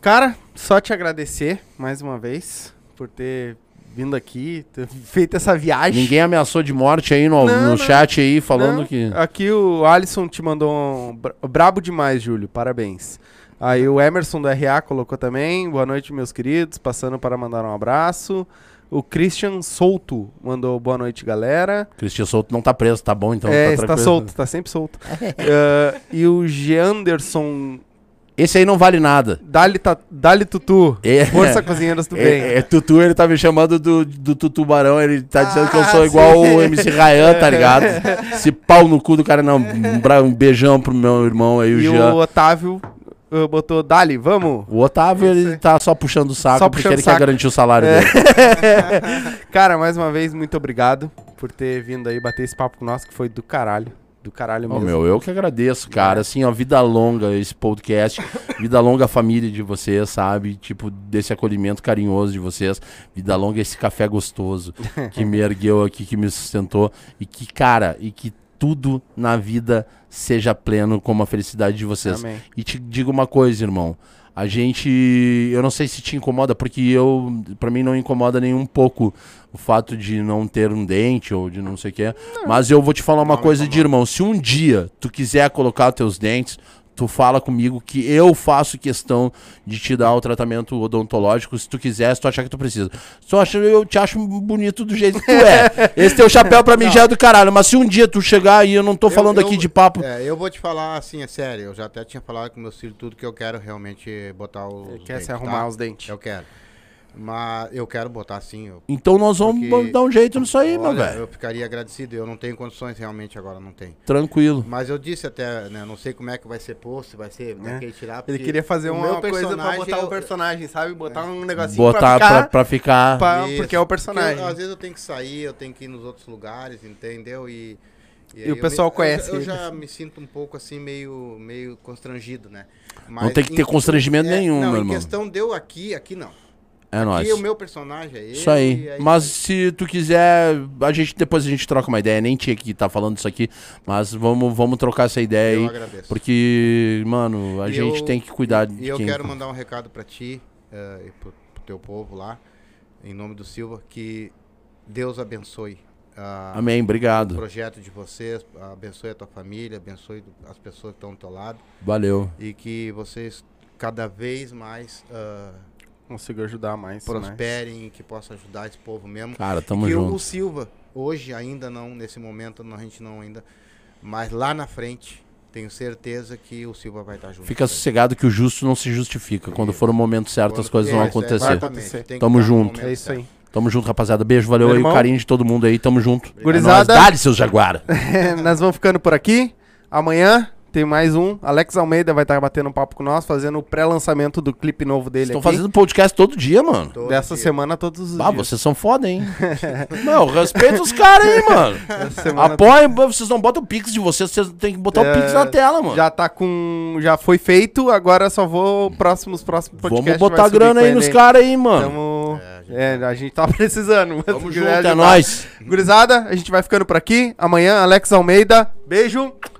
Cara, só te agradecer mais uma vez por ter vindo aqui, ter feito essa viagem. Ninguém ameaçou de morte aí no, Não, no não. chat aí, falando Não, que. Aqui o Alisson te mandou um bra- brabo demais, Júlio. Parabéns. Aí o Emerson do RA colocou também. Boa noite, meus queridos. Passando para mandar um abraço. O Christian Souto mandou boa noite, galera. Cristian Souto não tá preso, tá bom, então é, tá está solto, está sempre solto. Ah, e o Geanderson Esse aí não vale nada. Dali, ta, Dali Tutu. É. Força Cozinheiras do Bem. É, é, Tutu, ele tá me chamando do, do Tutubarão, ele tá dizendo que eu Ah, sou igual sim. o MC Ryan, tá ligado? Esse pau no cu do cara, não. Um, beijão pro meu irmão aí, o E Jean. o Otávio uh, botou Dali, vamos. O Otávio, ele tá só puxando o saco Só porque ele saco. quer garantir o salário É. dele. Cara, mais uma vez, muito obrigado por ter vindo aí bater esse papo com nós, que foi do caralho. Do caralho mesmo. meu, eu que agradeço, cara. Assim, ó, vida longa esse podcast. vida longa a família de vocês, sabe? Tipo, desse acolhimento carinhoso de vocês. Vida longa esse café gostoso que me ergueu aqui, que me sustentou. E que, cara, e que tudo na vida seja pleno como a felicidade de vocês. Amém. E te digo uma coisa, irmão. A gente, eu não sei se te incomoda, porque eu, pra mim não incomoda nem um pouco o fato de não ter um dente ou de não sei o que. Mas eu vou te falar uma Não coisa de irmão. Se um dia tu quiser colocar os teus dentes, tu fala comigo que eu faço questão de te dar o tratamento odontológico se tu quiser, se tu achar que tu precisa. Se tu acha, eu te acho bonito do jeito que tu é. Esse teu chapéu pra mim já é do caralho. Mas se um dia tu chegar e eu não tô Eu- falando eu- aqui de papo. É, eu vou te falar assim, é sério. Eu já até tinha falado com meus filhos tudo que eu quero realmente botar. Ele quer dentes, se arrumar tá? os dentes. Eu quero. Mas eu quero botar sim. Eu, Então nós vamos Porque- dar um jeito nisso aí, meu velho. eu ficaria agradecido. Eu não tenho condições realmente agora, não tenho. Tranquilo. Mas eu disse até, né? Não sei como é que vai ser posto, se vai ser. Vai É. querer tirar. Ele porque queria fazer o uma coisa pra botar é um personagem, sabe? Botar um negocinho Botar pra ficar... pra, pra ficar. pra- porque é o Porque personagem. eu- às vezes eu tenho que sair, eu tenho que ir nos outros lugares, entendeu? E, E aí o eu pessoal me- conhece Eu, eu já me sinto um pouco assim, meio, meio constrangido, né? Não tem que ter em- constrangimento é, nenhum, não, meu em irmão. questão deu aqui, aqui não. É nóis. Aqui o meu personagem é ele. Isso aí. e Mas se tu quiser, a gente depois a gente troca uma ideia. Nem tinha que estar falando isso aqui, mas vamos, vamos trocar essa ideia eu aí. agradeço. Porque, mano, a E gente eu- tem que cuidar E de eu quem. quero mandar um recado pra ti eh, e pro, pro teu povo lá, em nome do Silva, que Deus abençoe ah, Amém, o obrigado. projeto de vocês, abençoe a tua família, abençoe as pessoas que estão do teu lado Valeu. e que vocês cada vez mais ah, Consigo ajudar mais. prosperem e que possam ajudar esse povo mesmo. Cara, tamo o- junto. o Silva, hoje ainda não, nesse momento não, a gente não ainda, mas lá na frente, tenho certeza que o Silva vai estar junto. Fica sossegado que o justo não se justifica. Quando for o momento certo, as Quando- coisas vão acontecer. que Tamo junto. É isso aí. Tamo junto, rapaziada. Beijo, valeu Meu aí, o carinho de todo mundo aí. Tamo junto. Gurizada. É. Dá-lhe, seus jaguara. Nós vamos ficando por aqui. Amanhã tem mais um. Alex Almeida vai estar batendo um papo com nós, fazendo o pré-lançamento do clipe novo dele Estão fazendo podcast todo dia, mano. Todo Dessa dia. semana, todos os Ah, dias. vocês são foda, hein? Não, respeita os caras aí, mano. Apoiem, vocês não botam o Pix de vocês, vocês têm que botar É, o Pix na tela, mano. Já tá com. Já foi feito, agora só vou. Próximos, próximos Vamos podcasts. botar vai subir grana aí nos caras aí, mano. Tamo... É, a gente tá precisando. mas Tamo se junto, é nóis. Gurizada, a gente vai ficando por aqui. Amanhã, Alex Almeida. Beijo.